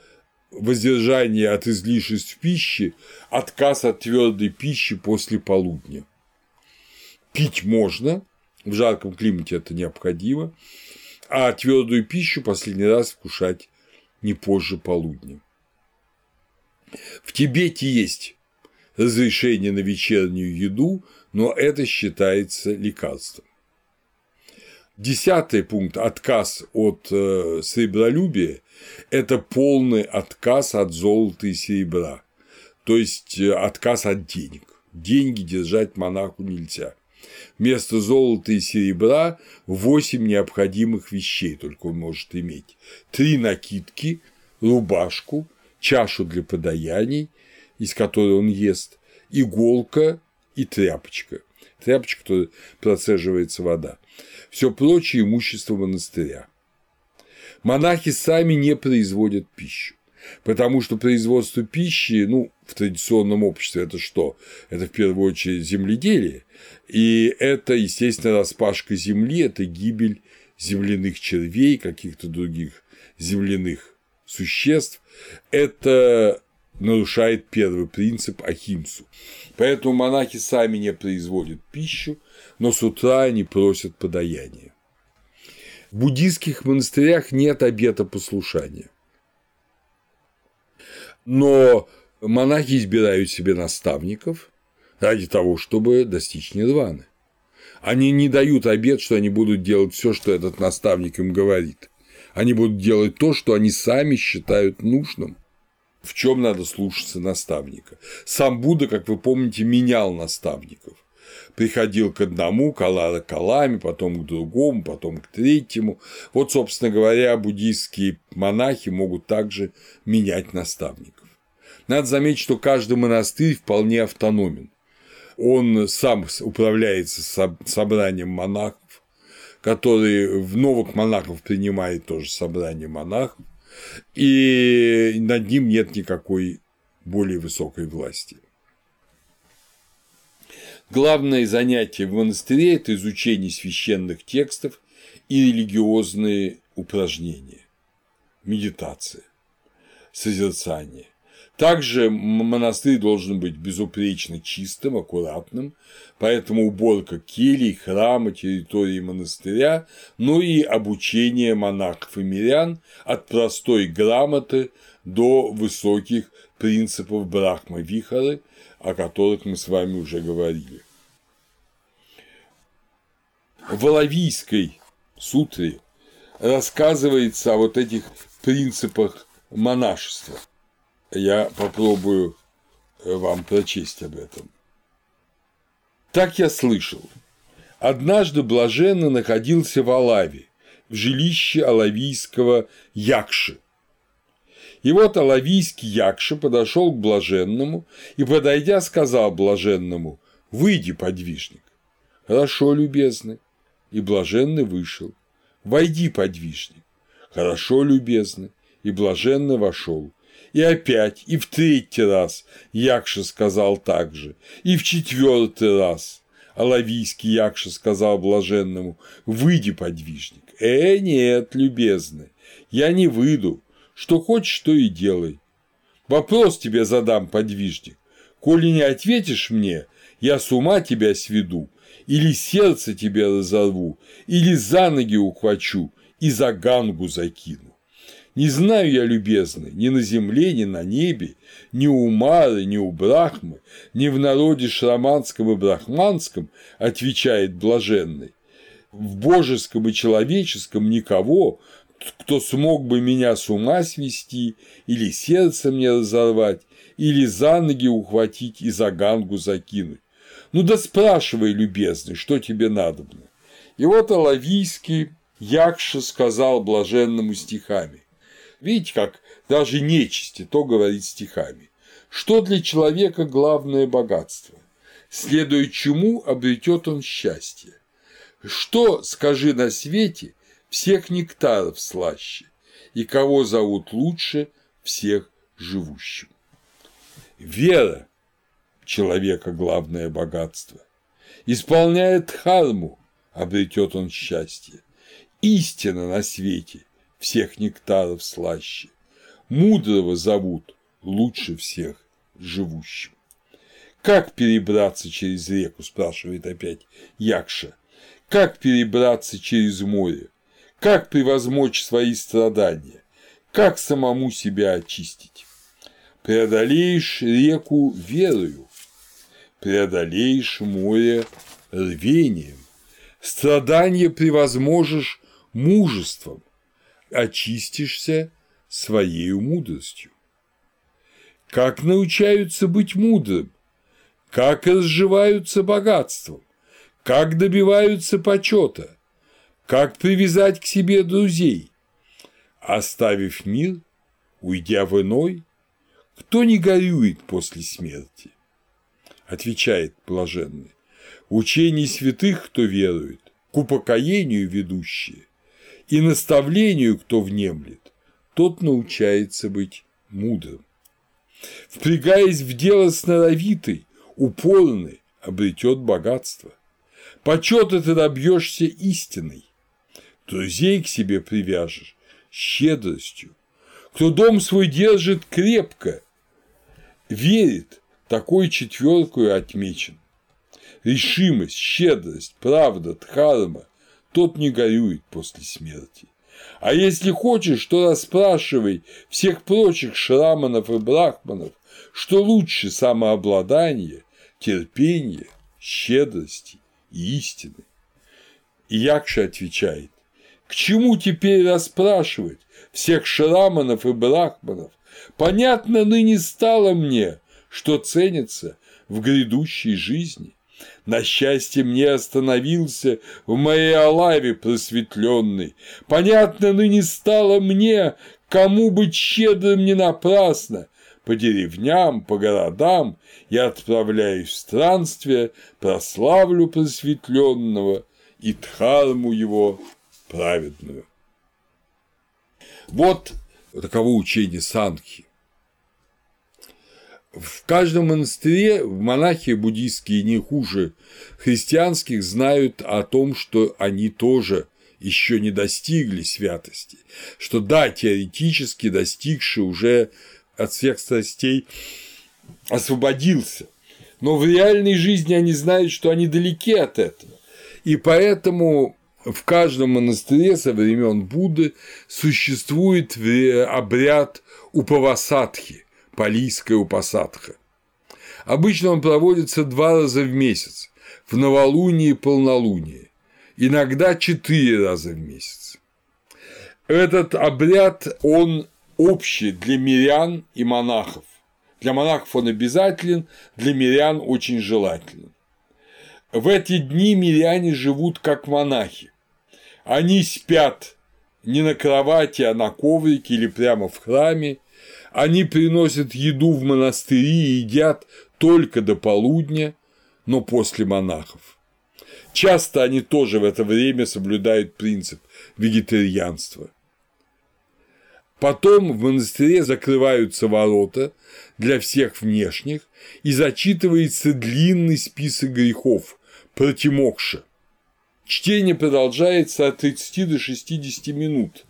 воздержание от излишеств пищи, отказ от твердой пищи после полудня. Пить можно, в жарком климате это необходимо, а твердую пищу последний раз вкушать не позже полудня. В Тибете есть разрешение на вечернюю еду, но это считается лекарством. Десятый пункт – отказ от э, сребролюбия – это полный отказ от золота и серебра, то есть э, отказ от денег. Деньги держать монаху нельзя. Вместо золота и серебра восемь необходимых вещей только он может иметь. Три накидки, рубашку, чашу для подаяний, из которой он ест, иголка и тряпочка. Тряпочка, которой процеживается вода все прочее имущество монастыря. Монахи сами не производят пищу, потому что производство пищи, ну, в традиционном обществе это что? Это в первую очередь земледелие, и это, естественно, распашка земли, это гибель земляных червей, каких-то других земляных существ, это нарушает первый принцип Ахимсу. Поэтому монахи сами не производят пищу, но с утра они просят подаяния. В буддийских монастырях нет обета послушания. Но монахи избирают себе наставников ради того, чтобы достичь нирваны. Они не дают обет, что они будут делать все, что этот наставник им говорит. Они будут делать то, что они сами считают нужным. В чем надо слушаться наставника? Сам Будда, как вы помните, менял наставников приходил к одному, Калами, потом к другому, потом к третьему. Вот, собственно говоря, буддийские монахи могут также менять наставников. Надо заметить, что каждый монастырь вполне автономен. Он сам управляется собранием монахов, которые в новых монахов принимает тоже собрание монахов, и над ним нет никакой более высокой власти. Главное занятие в монастыре – это изучение священных текстов и религиозные упражнения, медитация, созерцание. Также монастырь должен быть безупречно чистым, аккуратным, поэтому уборка келий, храма, территории монастыря, ну и обучение монахов и мирян от простой грамоты до высоких принципов Брахма-Вихары, о которых мы с вами уже говорили. В Воловийской сутре рассказывается о вот этих принципах монашества – я попробую э, вам прочесть об этом. Так я слышал. Однажды блаженно находился в Алаве, в жилище алавийского Якши. И вот алавийский Якша подошел к блаженному и, подойдя, сказал блаженному «Выйди, подвижник». «Хорошо, любезный». И блаженный вышел. «Войди, подвижник». «Хорошо, любезный». И блаженный вошел. И опять, и в третий раз Якша сказал так же, и в четвертый раз. Алавийский Якша сказал блаженному, выйди, подвижник. Э, нет, любезный, я не выйду, что хочешь, то и делай. Вопрос тебе задам, подвижник. Коли не ответишь мне, я с ума тебя сведу, или сердце тебе разорву, или за ноги ухвачу и за гангу закину. Не знаю я, любезный, ни на земле, ни на небе, ни у Мары, ни у Брахмы, ни в народе шраманском и брахманском, отвечает блаженный, в божеском и человеческом никого, кто смог бы меня с ума свести, или сердце мне разорвать, или за ноги ухватить и за гангу закинуть. Ну да спрашивай, любезный, что тебе надобно. И вот Алавийский Якша сказал блаженному стихами. Видите, как даже нечисти то говорит стихами. Что для человека главное богатство? Следуя чему обретет он счастье? Что, скажи на свете, всех нектаров слаще, и кого зовут лучше всех живущим? Вера – человека главное богатство. Исполняет дхарму, обретет он счастье. Истина на свете всех нектаров слаще. Мудрого зовут лучше всех живущим. Как перебраться через реку, спрашивает опять Якша. Как перебраться через море? Как превозмочь свои страдания? Как самому себя очистить? Преодолеешь реку верою, преодолеешь море рвением, страдания превозможешь мужеством, очистишься своей мудростью. Как научаются быть мудрым, как разживаются богатством, как добиваются почета, как привязать к себе друзей, оставив мир, уйдя в иной, кто не горюет после смерти? Отвечает блаженный, учений святых, кто верует, к упокоению ведущие, и наставлению, кто внемлет, тот научается быть мудрым. Впрягаясь в дело сноровитый, упорный, обретет богатство. Почета ты добьешься истиной, друзей к себе привяжешь щедростью. Кто дом свой держит крепко, верит, такой четверкую отмечен. Решимость, щедрость, правда, дхарма тот не горюет после смерти. А если хочешь, то расспрашивай всех прочих шраманов и брахманов, что лучше самообладание, терпение, щедрости и истины. И Якша отвечает, к чему теперь расспрашивать всех шраманов и брахманов? Понятно ныне стало мне, что ценится в грядущей жизни. На счастье мне остановился в моей олаве просветленный. Понятно ныне стало мне, кому быть щедрым не напрасно. По деревням, по городам я отправляюсь в странствие, прославлю просветленного и дхарму его праведную. Вот таково учение Санхи. В каждом монастыре монахи буддийские не хуже христианских знают о том, что они тоже еще не достигли святости, что да, теоретически достигший уже от всех страстей освободился, но в реальной жизни они знают, что они далеки от этого. И поэтому в каждом монастыре со времен Будды существует обряд упавасадхи, палийская упасадха. Обычно он проводится два раза в месяц, в новолуние и полнолуние, иногда четыре раза в месяц. Этот обряд, он общий для мирян и монахов. Для монахов он обязателен, для мирян очень желателен. В эти дни миряне живут как монахи. Они спят не на кровати, а на коврике или прямо в храме. Они приносят еду в монастыри и едят только до полудня, но после монахов. Часто они тоже в это время соблюдают принцип вегетарианства. Потом в монастыре закрываются ворота для всех внешних и зачитывается длинный список грехов протимокша. Чтение продолжается от 30 до 60 минут.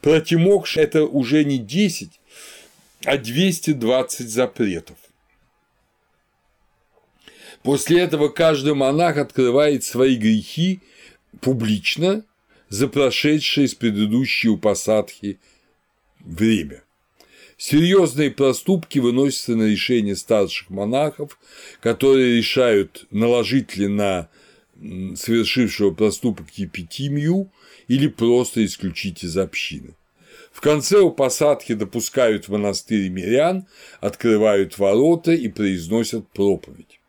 Протимокш – это уже не 10, а 220 запретов. После этого каждый монах открывает свои грехи публично за прошедшие с предыдущей упасадхи время. Серьезные проступки выносятся на решение старших монахов, которые решают, наложить ли на совершившего проступок епитимию или просто исключить из общины. В конце у посадки допускают в монастырь мирян, открывают ворота и произносят проповедь.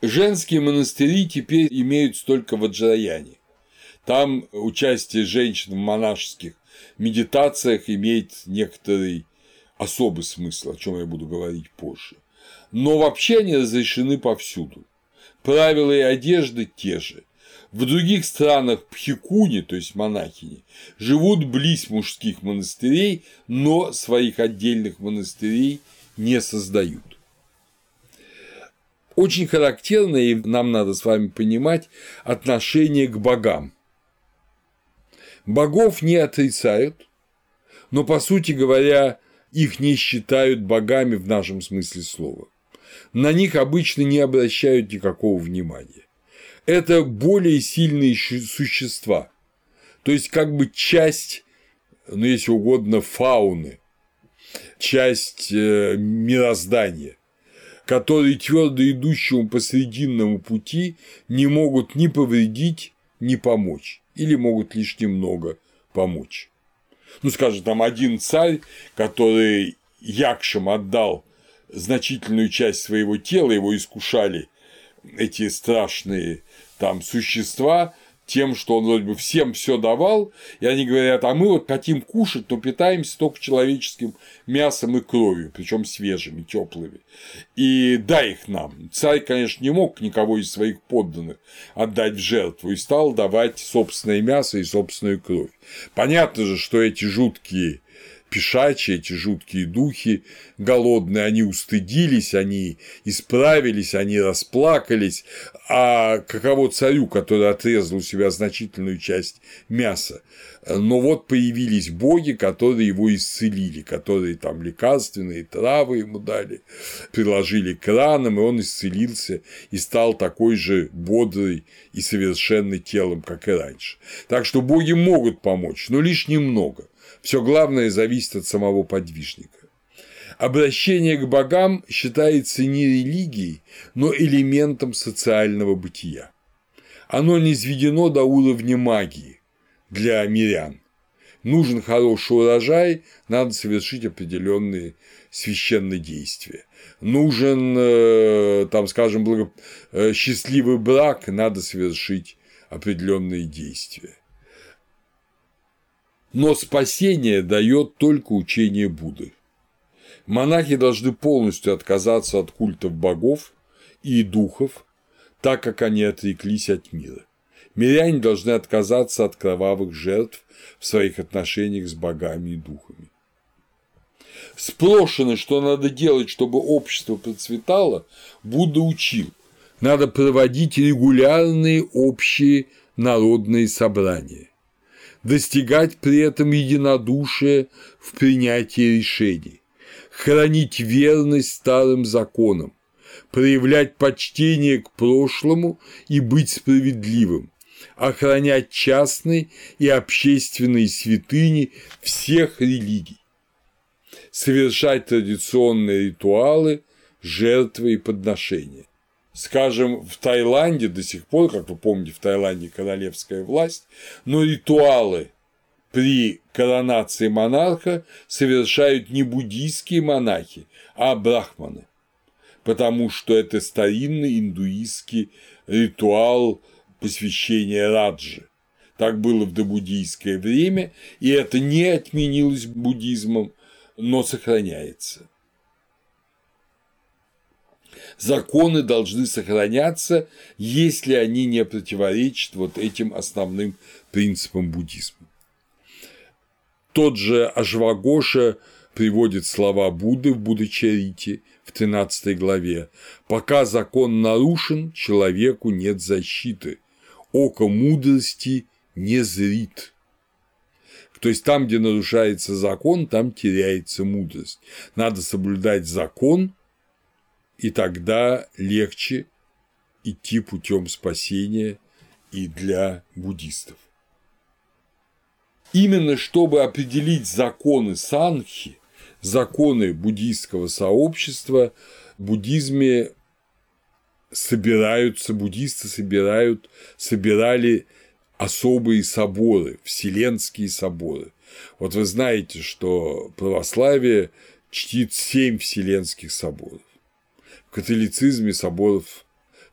Женские монастыри теперь имеют только в Аджраяне. Там участие женщин в монашеских медитациях имеет некоторый особый смысл, о чем я буду говорить позже. Но вообще они разрешены повсюду. Правила и одежды те же. В других странах пхикуни, то есть монахини, живут близ мужских монастырей, но своих отдельных монастырей не создают. Очень характерно, и нам надо с вами понимать, отношение к богам. Богов не отрицают, но, по сути говоря, их не считают богами в нашем смысле слова. На них обычно не обращают никакого внимания. Это более сильные существа, то есть как бы часть, ну если угодно, фауны, часть э, мироздания, которые твердо идущему по срединному пути не могут ни повредить, ни помочь, или могут лишь немного помочь. Ну, скажем, там один царь, который якшам отдал значительную часть своего тела, его искушали эти страшные там существа, тем, что он вроде бы всем все давал, и они говорят, а мы вот хотим кушать, но питаемся только человеческим мясом и кровью, причем свежими, теплыми. И дай их нам. Царь, конечно, не мог никого из своих подданных отдать в жертву и стал давать собственное мясо и собственную кровь. Понятно же, что эти жуткие пешачьи, эти жуткие духи голодные, они устыдились, они исправились, они расплакались, а каково царю, который отрезал у себя значительную часть мяса. Но вот появились боги, которые его исцелили, которые там лекарственные травы ему дали, приложили к ранам, и он исцелился и стал такой же бодрый и совершенный телом, как и раньше. Так что боги могут помочь, но лишь немного – все главное зависит от самого подвижника. Обращение к богам считается не религией, но элементом социального бытия. Оно не изведено до уровня магии для мирян. Нужен хороший урожай, надо совершить определенные священные действия. Нужен, э, там, скажем, благо... Э, счастливый брак, надо совершить определенные действия. Но спасение дает только учение Будды. Монахи должны полностью отказаться от культов богов и духов, так как они отреклись от мира. Миряне должны отказаться от кровавых жертв в своих отношениях с богами и духами. Спрошено, что надо делать, чтобы общество процветало, Будда учил. Надо проводить регулярные общие народные собрания, достигать при этом единодушия в принятии решений, хранить верность старым законам, проявлять почтение к прошлому и быть справедливым, охранять частные и общественные святыни всех религий, совершать традиционные ритуалы, жертвы и подношения. Скажем, в Таиланде до сих пор, как вы помните, в Таиланде королевская власть, но ритуалы при коронации монарха совершают не буддийские монахи, а брахманы, потому что это старинный индуистский ритуал посвящения Раджи. Так было в добуддийское время, и это не отменилось буддизмом, но сохраняется. Законы должны сохраняться, если они не противоречат вот этим основным принципам буддизма. Тот же Ажвагоша приводит слова Будды в Буддачарите в 13 главе «Пока закон нарушен, человеку нет защиты, око мудрости не зрит». То есть там, где нарушается закон, там теряется мудрость. Надо соблюдать закон, и тогда легче идти путем спасения и для буддистов. Именно чтобы определить законы санхи, законы буддийского сообщества, в буддизме собираются, буддисты собирают, собирали особые соборы, вселенские соборы. Вот вы знаете, что православие чтит семь вселенских соборов. В католицизме соборов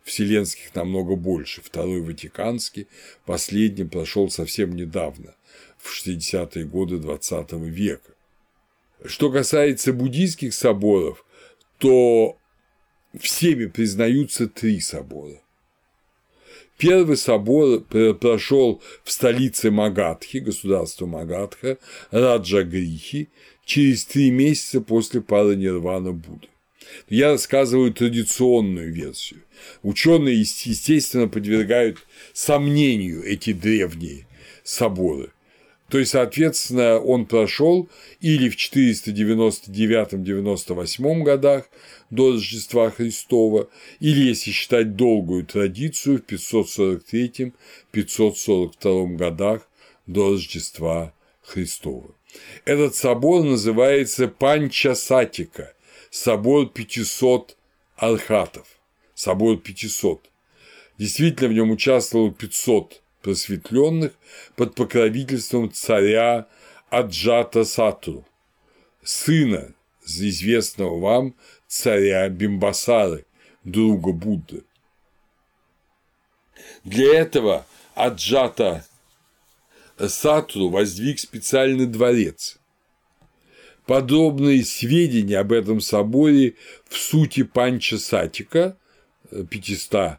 вселенских намного больше. Второй Ватиканский, последний прошел совсем недавно, в 60-е годы XX века. Что касается буддийских соборов, то всеми признаются три собора. Первый собор прошел в столице Магадхи, государства Магадха, Раджагрихи, через три месяца после пары Нирвана Будды. Я рассказываю традиционную версию. Ученые, естественно, подвергают сомнению эти древние соборы. То есть, соответственно, он прошел или в 499-98 годах до Рождества Христова, или, если считать долгую традицию, в 543-542 годах до Рождества Христова. Этот собор называется Панчасатика, собор 500 архатов, собор 500. Действительно, в нем участвовало 500 просветленных под покровительством царя Аджата Сатру, сына известного вам царя Бимбасары, друга Будды. Для этого Аджата Сатру воздвиг специальный дворец. Подробные сведения об этом соборе в сути Панча Сатика 500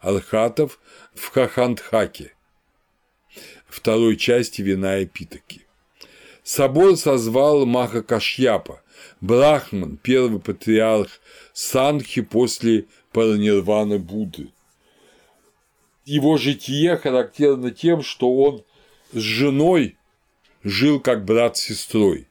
архатов в Хахандхаке, второй части вина и Питаки. Собор созвал Маха Кашьяпа, Брахман, первый патриарх Санхи после паранирваны Будды. Его житие характерно тем, что он с женой жил как брат с сестрой.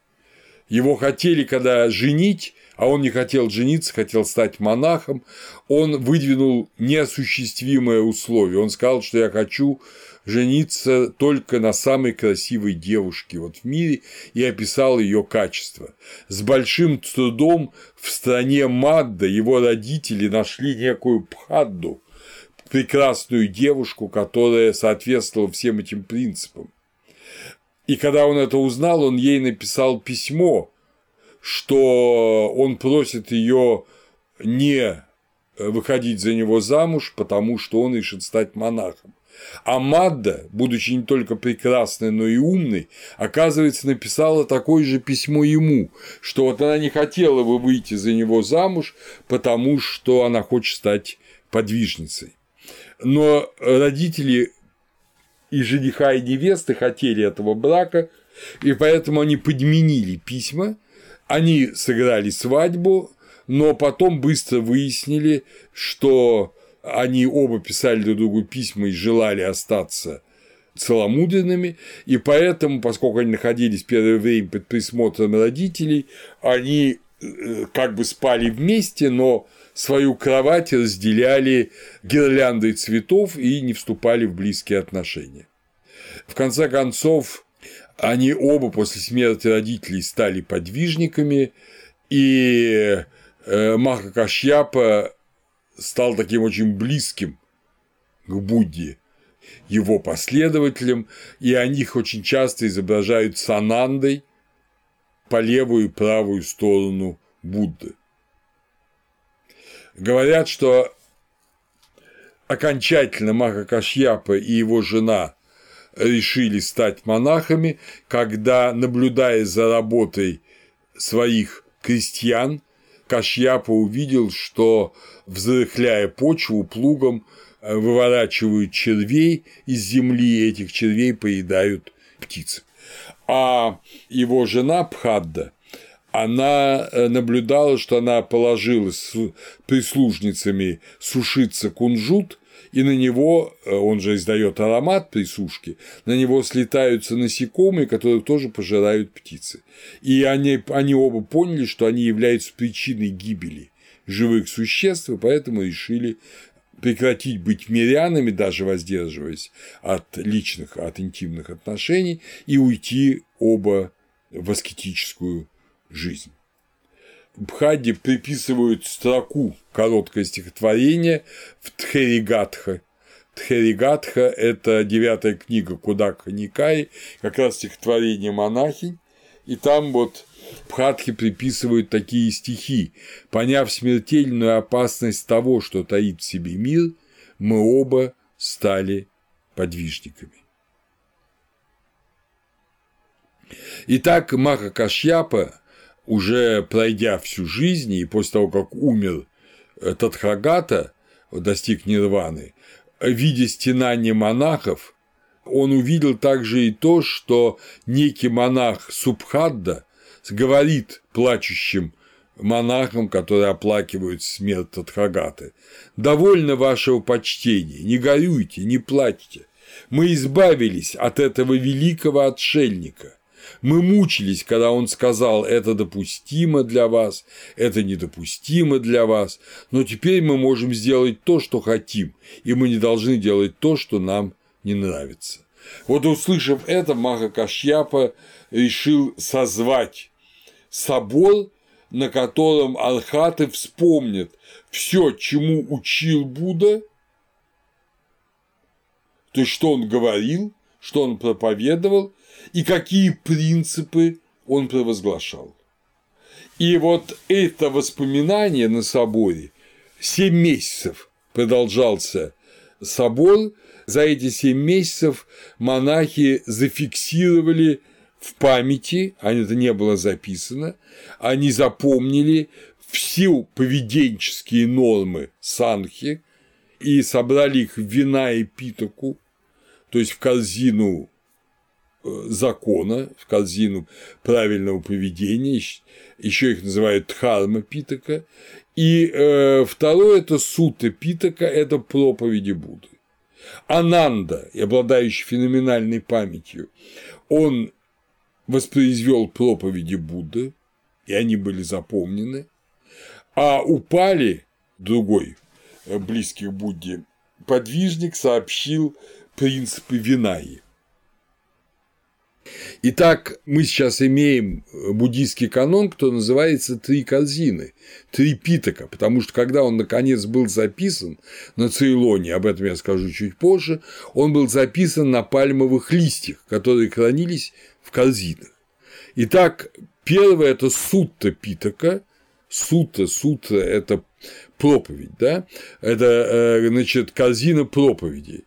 Его хотели, когда женить, а он не хотел жениться, хотел стать монахом, он выдвинул неосуществимое условие. Он сказал, что я хочу жениться только на самой красивой девушке вот в мире и описал ее качество. С большим трудом в стране Мадда его родители нашли некую Пхадду, прекрасную девушку, которая соответствовала всем этим принципам. И когда он это узнал, он ей написал письмо, что он просит ее не выходить за него замуж, потому что он решит стать монахом. А Мадда, будучи не только прекрасной, но и умной, оказывается, написала такое же письмо ему, что вот она не хотела бы выйти за него замуж, потому что она хочет стать подвижницей. Но родители и жениха, и невесты хотели этого брака, и поэтому они подменили письма, они сыграли свадьбу, но потом быстро выяснили, что они оба писали друг другу письма и желали остаться целомудренными, и поэтому, поскольку они находились первое время под присмотром родителей, они как бы спали вместе, но свою кровать разделяли гирляндой цветов и не вступали в близкие отношения. В конце концов, они оба после смерти родителей стали подвижниками, и э, Маха Кашьяпа стал таким очень близким к Будде, его последователям, и о них очень часто изображают санандой по левую и правую сторону Будды. Говорят, что окончательно Маха Кашьяпа и его жена решили стать монахами, когда, наблюдая за работой своих крестьян, Кашьяпа увидел, что, взрыхляя почву плугом, выворачивают червей из земли, и этих червей поедают птицы. А его жена Пхадда она э, наблюдала, что она положила с прислужницами сушиться кунжут, и на него, э, он же издает аромат при сушке, на него слетаются насекомые, которые тоже пожирают птицы. И они, они оба поняли, что они являются причиной гибели живых существ, и поэтому решили прекратить быть мирянами, даже воздерживаясь от личных, от интимных отношений, и уйти оба в аскетическую жизнь. Бхади приписывают строку короткое стихотворение в Тхеригатха. Тхеригатха – это девятая книга Кудака Никаи, как раз стихотворение монахинь, и там вот Бхатхи приписывают такие стихи «Поняв смертельную опасность того, что таит в себе мир, мы оба стали подвижниками». Итак, Маха Кашьяпа уже пройдя всю жизнь и после того, как умер э, Тадхагата, достиг нирваны, видя стенание монахов, он увидел также и то, что некий монах Субхадда говорит плачущим монахам, которые оплакивают смерть Тадхагаты, «Довольно вашего почтения, не горюйте, не плачьте, мы избавились от этого великого отшельника, мы мучились, когда он сказал, это допустимо для вас, это недопустимо для вас, но теперь мы можем сделать то, что хотим, и мы не должны делать то, что нам не нравится. Вот услышав это, Маха Кашьяпа решил созвать собор, на котором архаты вспомнят все, чему учил Будда, то есть что он говорил, что он проповедовал, и какие принципы он провозглашал. И вот это воспоминание на соборе, 7 месяцев продолжался собор, за эти 7 месяцев монахи зафиксировали в памяти, а это не было записано, они запомнили все поведенческие нормы санхи и собрали их в вина и питоку, то есть в корзину закона, в корзину правильного поведения, еще их называют дхарма питака, и э, второе – это сутта питака, это проповеди Будды. Ананда, обладающий феноменальной памятью, он воспроизвел проповеди Будды, и они были запомнены, а упали другой э, близкий Будде подвижник сообщил принципы Винаи. Итак, мы сейчас имеем э, буддийский канон, кто называется «Три корзины», «Три питока», потому что когда он наконец был записан на Цейлоне, об этом я скажу чуть позже, он был записан на пальмовых листьях, которые хранились в корзинах. Итак, первое – это сутта питока, сутта, сутта – это проповедь, да, это, э, значит, корзина проповедей.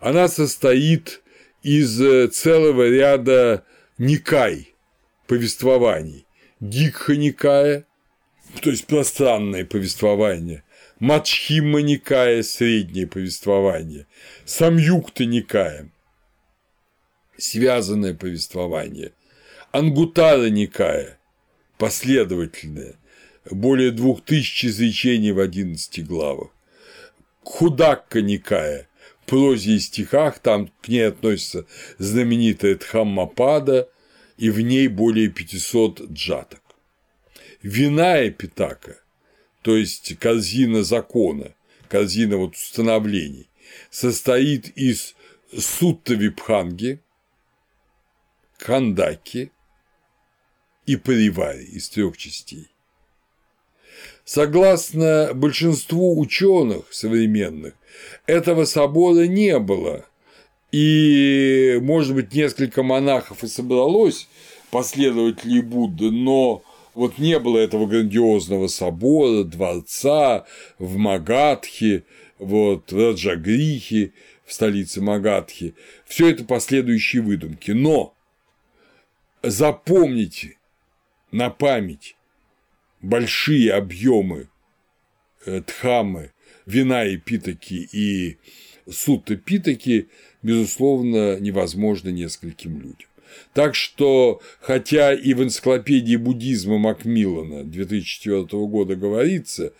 Она состоит из э, целого ряда Никай повествований. Дикха Никая, то есть пространное повествование, Мачхима Никая, среднее повествование, Самюкта Никая, связанное повествование, Ангутара Никая, последовательное, более двух тысяч изречений в 11 главах. Худакка Никая, прозе и стихах, там к ней относится знаменитая Дхаммапада, и в ней более 500 джаток. Виная Питака, то есть корзина закона, корзина вот установлений, состоит из Сутта Випханги, Кандаки и Паривари из трех частей. Согласно большинству ученых современных, этого собора не было, и, может быть, несколько монахов и собралось последователей Будды, но вот не было этого грандиозного собора, дворца в Магадхе, вот, в Раджагрихе, в столице Магадхи. Все это последующие выдумки. Но запомните на память большие объемы э, Дхамы, вина и питаки и сутты питаки, безусловно, невозможно нескольким людям. Так что, хотя и в энциклопедии буддизма Макмиллана 2004 года говорится,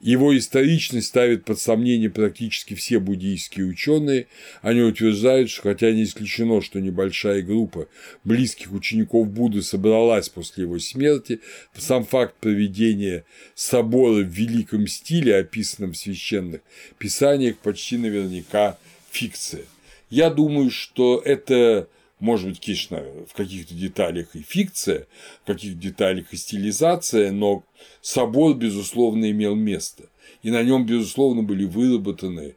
его историчность ставит под сомнение практически все буддийские ученые. Они утверждают, что хотя не исключено, что небольшая группа близких учеников Будды собралась после его смерти, сам факт проведения собора в великом стиле, описанном в священных писаниях, почти наверняка фикция. Я думаю, что это может быть, конечно, в каких-то деталях и фикция, в каких-то деталях и стилизация, но собор, безусловно, имел место. И на нем, безусловно, были выработаны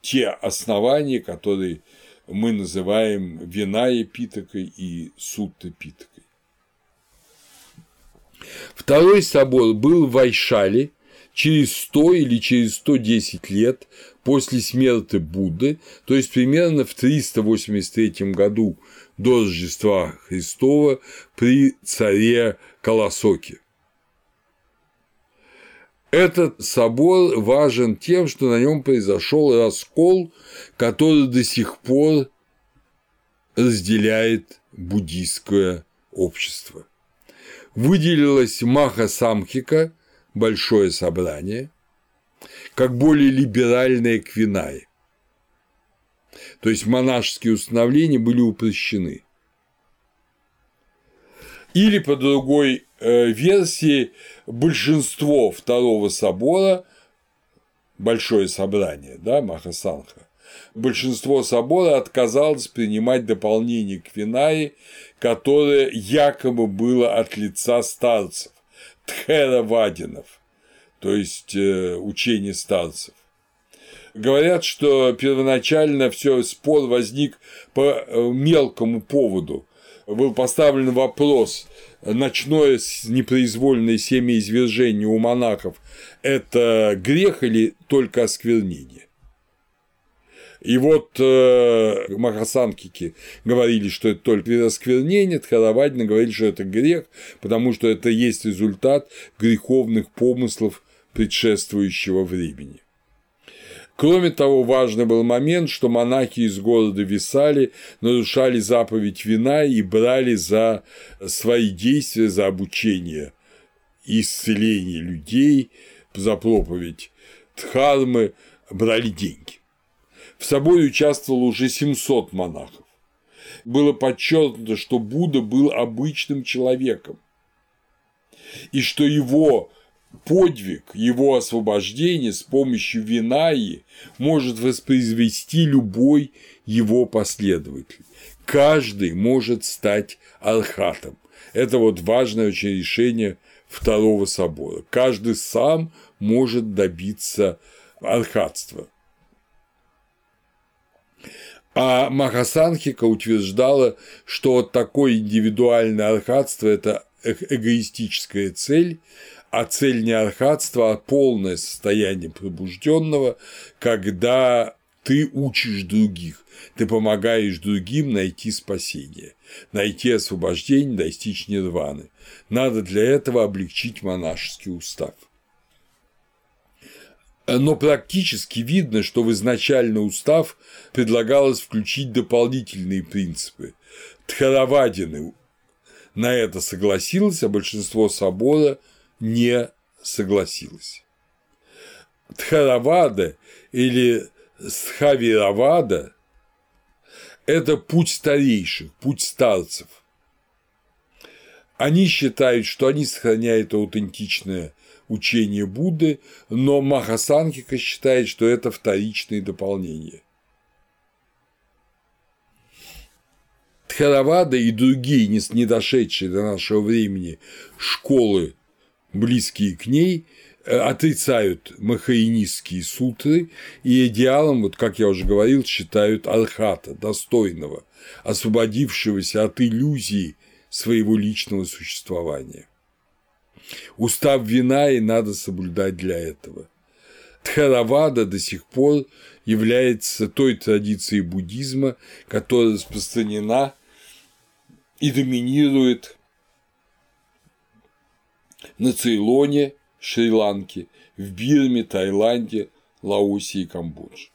те основания, которые мы называем вина епитокой и сутта питокой. Второй собор был в Вайшале через 100 или через 110 лет после смерти Будды, то есть примерно в 383 году до Рождества Христова при царе Колосоке. Этот собор важен тем, что на нем произошел раскол, который до сих пор разделяет буддийское общество. Выделилась Маха Самхика, большое собрание, как более либеральные квинаи. То есть монашеские установления были упрощены. Или по другой э, версии большинство второго собора, большое собрание, да, Махасанха, большинство собора отказалось принимать дополнение к Винаи, которое якобы было от лица старцев, Тхеравадинов то есть э, учение старцев. Говорят, что первоначально все спор возник по э, мелкому поводу. Был поставлен вопрос, ночное непроизвольное семяизвержение у монахов – это грех или только осквернение? И вот э, Махасанкики говорили, что это только осквернение, Тхаравадина говорили, что это грех, потому что это есть результат греховных помыслов предшествующего времени. Кроме того, важный был момент, что монахи из города Висали нарушали заповедь вина и брали за свои действия, за обучение и исцеление людей, за проповедь Дхармы, брали деньги. В соборе участвовало уже 700 монахов. Было подчеркнуто, что Будда был обычным человеком, и что его подвиг его освобождения с помощью Винаи может воспроизвести любой его последователь. Каждый может стать архатом. Это вот важное очень решение Второго собора. Каждый сам может добиться архатства. А Махасанхика утверждала, что такое индивидуальное архатство – это эгоистическая цель, а цель не архатства, а полное состояние пробужденного, когда ты учишь других, ты помогаешь другим найти спасение, найти освобождение, достичь нирваны. Надо для этого облегчить монашеский устав. Но практически видно, что в изначальный устав предлагалось включить дополнительные принципы. Тхаравадины на это согласилось, а большинство собора не согласилось. Тхаравада или Схавиравада – это путь старейших, путь старцев. Они считают, что они сохраняют аутентичное учение Будды, но Махасанхика считает, что это вторичные дополнения. Тхаравада и другие, не дошедшие до нашего времени школы, близкие к ней, э, отрицают махаинистские сутры и идеалом, вот как я уже говорил, считают архата, достойного, освободившегося от иллюзии своего личного существования. Устав вина и надо соблюдать для этого. Тхаравада до сих пор является той традицией буддизма, которая распространена и доминирует на Цейлоне, Шри-Ланке, в Бирме, Таиланде, Лаосе и Камбодже.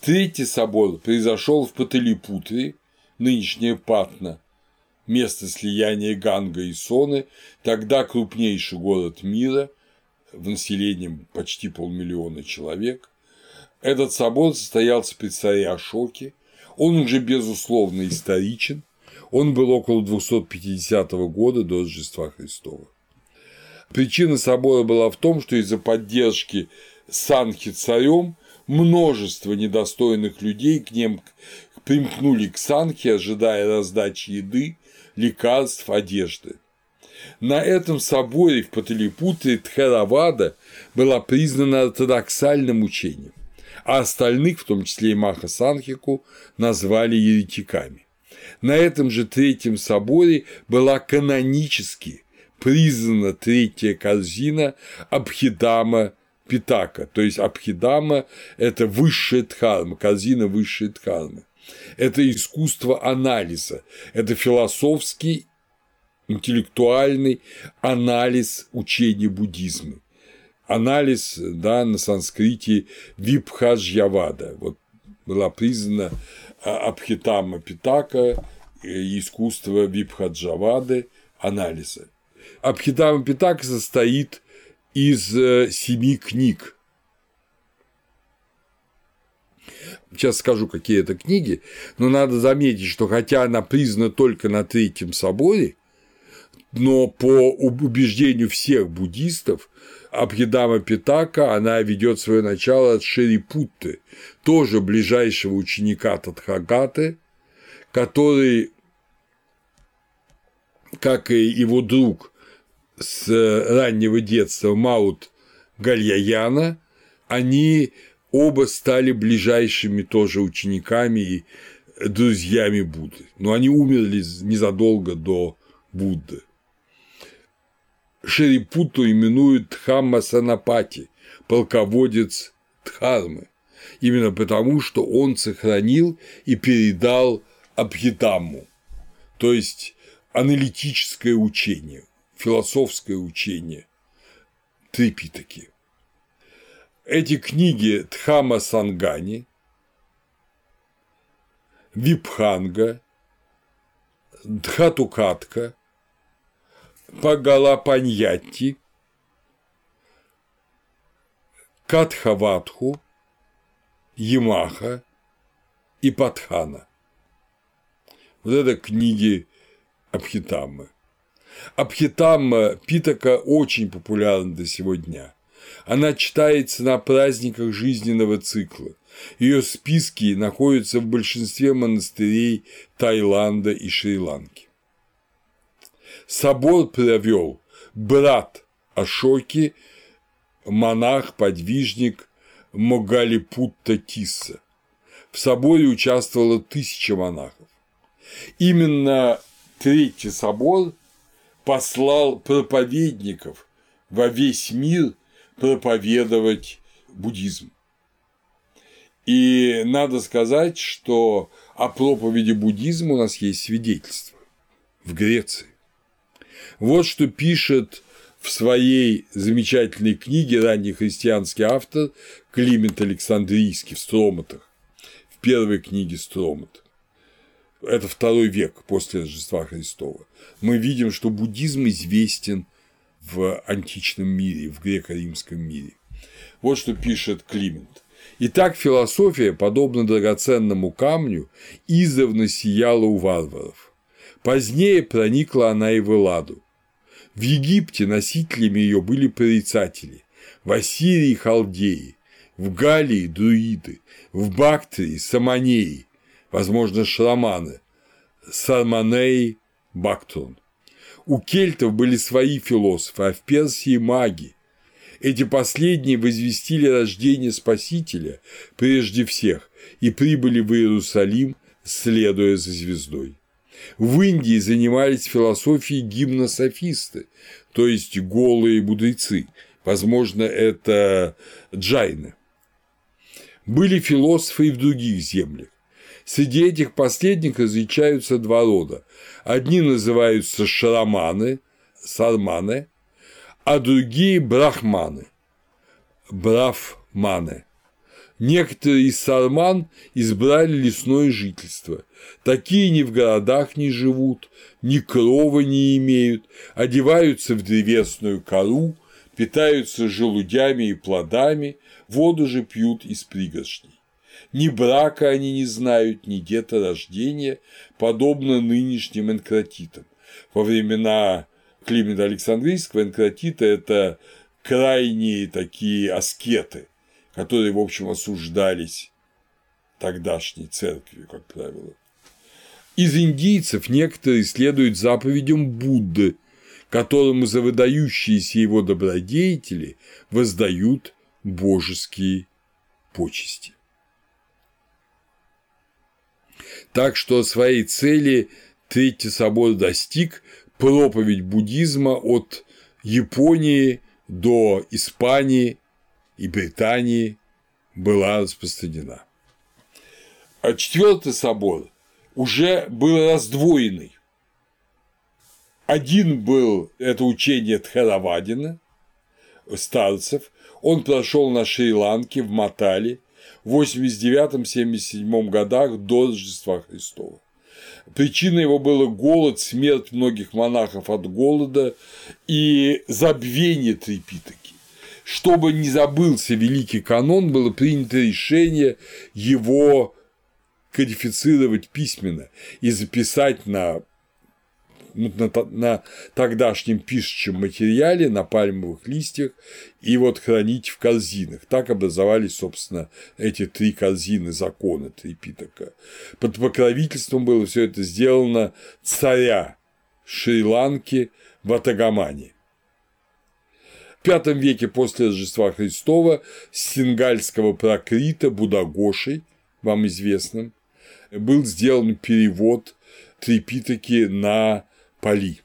Третий собор произошел в Паталипутре, нынешняя Патна, место слияния Ганга и Соны, тогда крупнейший город мира, в населении почти полмиллиона человек. Этот собор состоялся при царе Ашоке, он уже безусловно историчен, он был около 250 года до Рождества Христова. Причина собора была в том, что из-за поддержки Санхи царем множество недостойных людей к ним примкнули к Санхе, ожидая раздачи еды, лекарств, одежды. На этом соборе в Паталипутре Тхаравада была признана ортодоксальным учением, а остальных, в том числе и Маха Санхику, назвали еретиками. На этом же третьем соборе была канонически признана третья корзина Абхидама Питака, то есть Абхидама – это высшая дхарма, корзина высшей дхармы. Это искусство анализа, это философский, интеллектуальный анализ учения буддизма. Анализ, да, на санскрите випхаджьявада. Вот была признана а, Абхитама Питака, искусство Випхаджавады, анализа. Абхитама Питака состоит из э, семи книг. Сейчас скажу, какие это книги, но надо заметить, что хотя она признана только на Третьем соборе, но по убеждению всех буддистов Абхидама Питака, она ведет свое начало от Шерипутты, тоже ближайшего ученика Тадхагаты, который, как и его друг с раннего детства Маут Гальяяна, они оба стали ближайшими тоже учениками и друзьями Будды. Но они умерли незадолго до Будды. Шерипуту именуют Дхамма Санапати, полководец Дхармы, именно потому, что он сохранил и передал Абхитамму, то есть аналитическое учение, философское учение Трипитаки. Эти книги Дхама Сангани, Випханга, Дхатукатка, Пагалапаньятти, Катхаватху, Ямаха и Патхана. Вот это книги Абхитаммы. Абхитамма Питака очень популярна до сего дня. Она читается на праздниках жизненного цикла. Ее списки находятся в большинстве монастырей Таиланда и Шри-Ланки. Собор провел брат Ашоки, монах-подвижник Могалипутта Тисса. В соборе участвовало тысяча монахов. Именно Третий собор послал проповедников во весь мир проповедовать буддизм. И надо сказать, что о проповеди буддизма у нас есть свидетельство в Греции. Вот что пишет в своей замечательной книге ранний христианский автор Климент Александрийский в Строматах, в первой книге Стромат. это второй век после Рождества Христова, мы видим, что буддизм известен в античном мире, в греко-римском мире. Вот что пишет Климент. Итак, философия, подобно драгоценному камню, издавна сияла у варваров. Позднее проникла она и в Элладу. В Египте носителями ее были прорицатели, в Ассирии – халдеи, в Галлии – друиды, в Бактрии – саманеи, возможно, шраманы, сарманеи – бактрон. У кельтов были свои философы, а в Персии – маги. Эти последние возвестили рождение Спасителя прежде всех и прибыли в Иерусалим, следуя за звездой. В Индии занимались философией гимнософисты, то есть голые мудрецы, возможно, это джайны. Были философы и в других землях. Среди этих последних различаются два рода. Одни называются шараманы, сарманы, а другие – брахманы, брафманы. Некоторые из сарман избрали лесное жительство. Такие ни в городах не живут, ни крова не имеют, одеваются в древесную кору, питаются желудями и плодами, воду же пьют из пригоршней. Ни брака они не знают, ни деторождения, подобно нынешним энкратитам. Во времена Климента Александрийского энкратита – это крайние такие аскеты, которые, в общем, осуждались тогдашней церковью, как правило. Из индийцев некоторые следуют заповедям Будды, которому за выдающиеся его добродетели воздают божеские почести. Так что своей цели Третий собор достиг проповедь буддизма от Японии до Испании и Британии была распространена. А четвертый собор уже был раздвоенный. Один был это учение Тхаравадина, старцев, он прошел на Шри-Ланке, в Матале в 89-77 годах до Рождества Христова. Причиной его было голод, смерть многих монахов от голода и забвение Трипитаки. Чтобы не забылся великий канон, было принято решение его кодифицировать письменно и записать на на, на тогдашнем пишущем материале, на пальмовых листьях, и вот хранить в корзинах. Так образовались, собственно, эти три корзины закона Трипитака. Под покровительством было все это сделано царя Шри-Ланки в Атагамане. В V веке после Рождества Христова сингальского прокрита Будагошей, вам известным, был сделан перевод Трипитаки на Пали.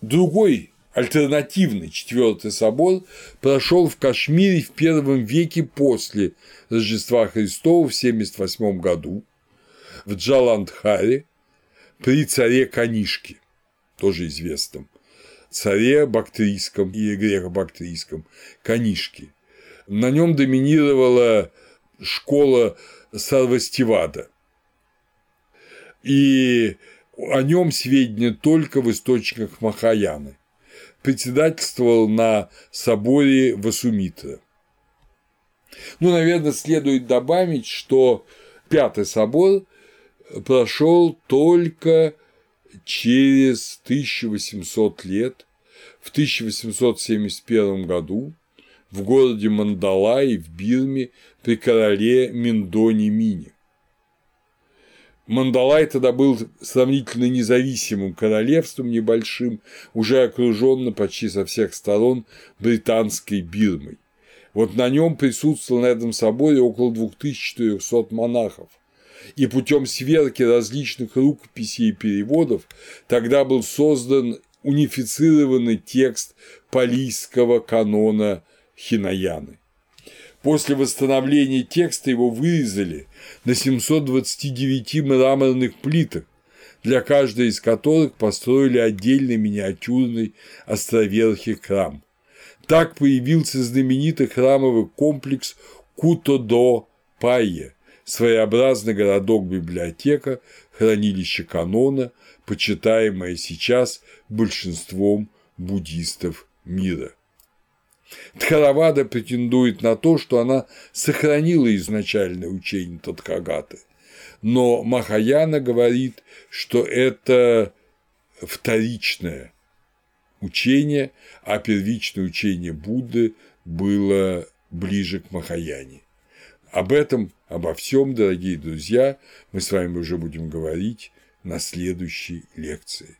Другой альтернативный четвертый собор прошел в Кашмире в первом веке после Рождества Христова в 78 году в Джаландхаре при царе Канишке, тоже известном, царе бактрийском и греко-бактрийском Канишке. На нем доминировала школа Сарвастивада. И о нем сведения только в источниках Махаяны. Председательствовал на соборе Васумитра. Ну, наверное, следует добавить, что Пятый собор прошел только через 1800 лет, в 1871 году, в городе Мандалай в Бирме при короле Миндони Мине. Мандалай тогда был сравнительно независимым королевством небольшим, уже окруженным почти со всех сторон британской Бирмой. Вот на нем присутствовало на этом соборе около 2400 монахов. И путем сверки различных рукописей и переводов тогда был создан унифицированный текст палийского канона Хинаяны. После восстановления текста его вырезали на 729 мраморных плитах, для каждой из которых построили отдельный миниатюрный островерхий храм. Так появился знаменитый храмовый комплекс Куто-до Пайе своеобразный городок-библиотека, хранилище канона, почитаемое сейчас большинством буддистов мира. Тхаравада претендует на то, что она сохранила изначальное учение Тадхагаты, но Махаяна говорит, что это вторичное учение, а первичное учение Будды было ближе к Махаяне. Об этом, обо всем, дорогие друзья, мы с вами уже будем говорить на следующей лекции.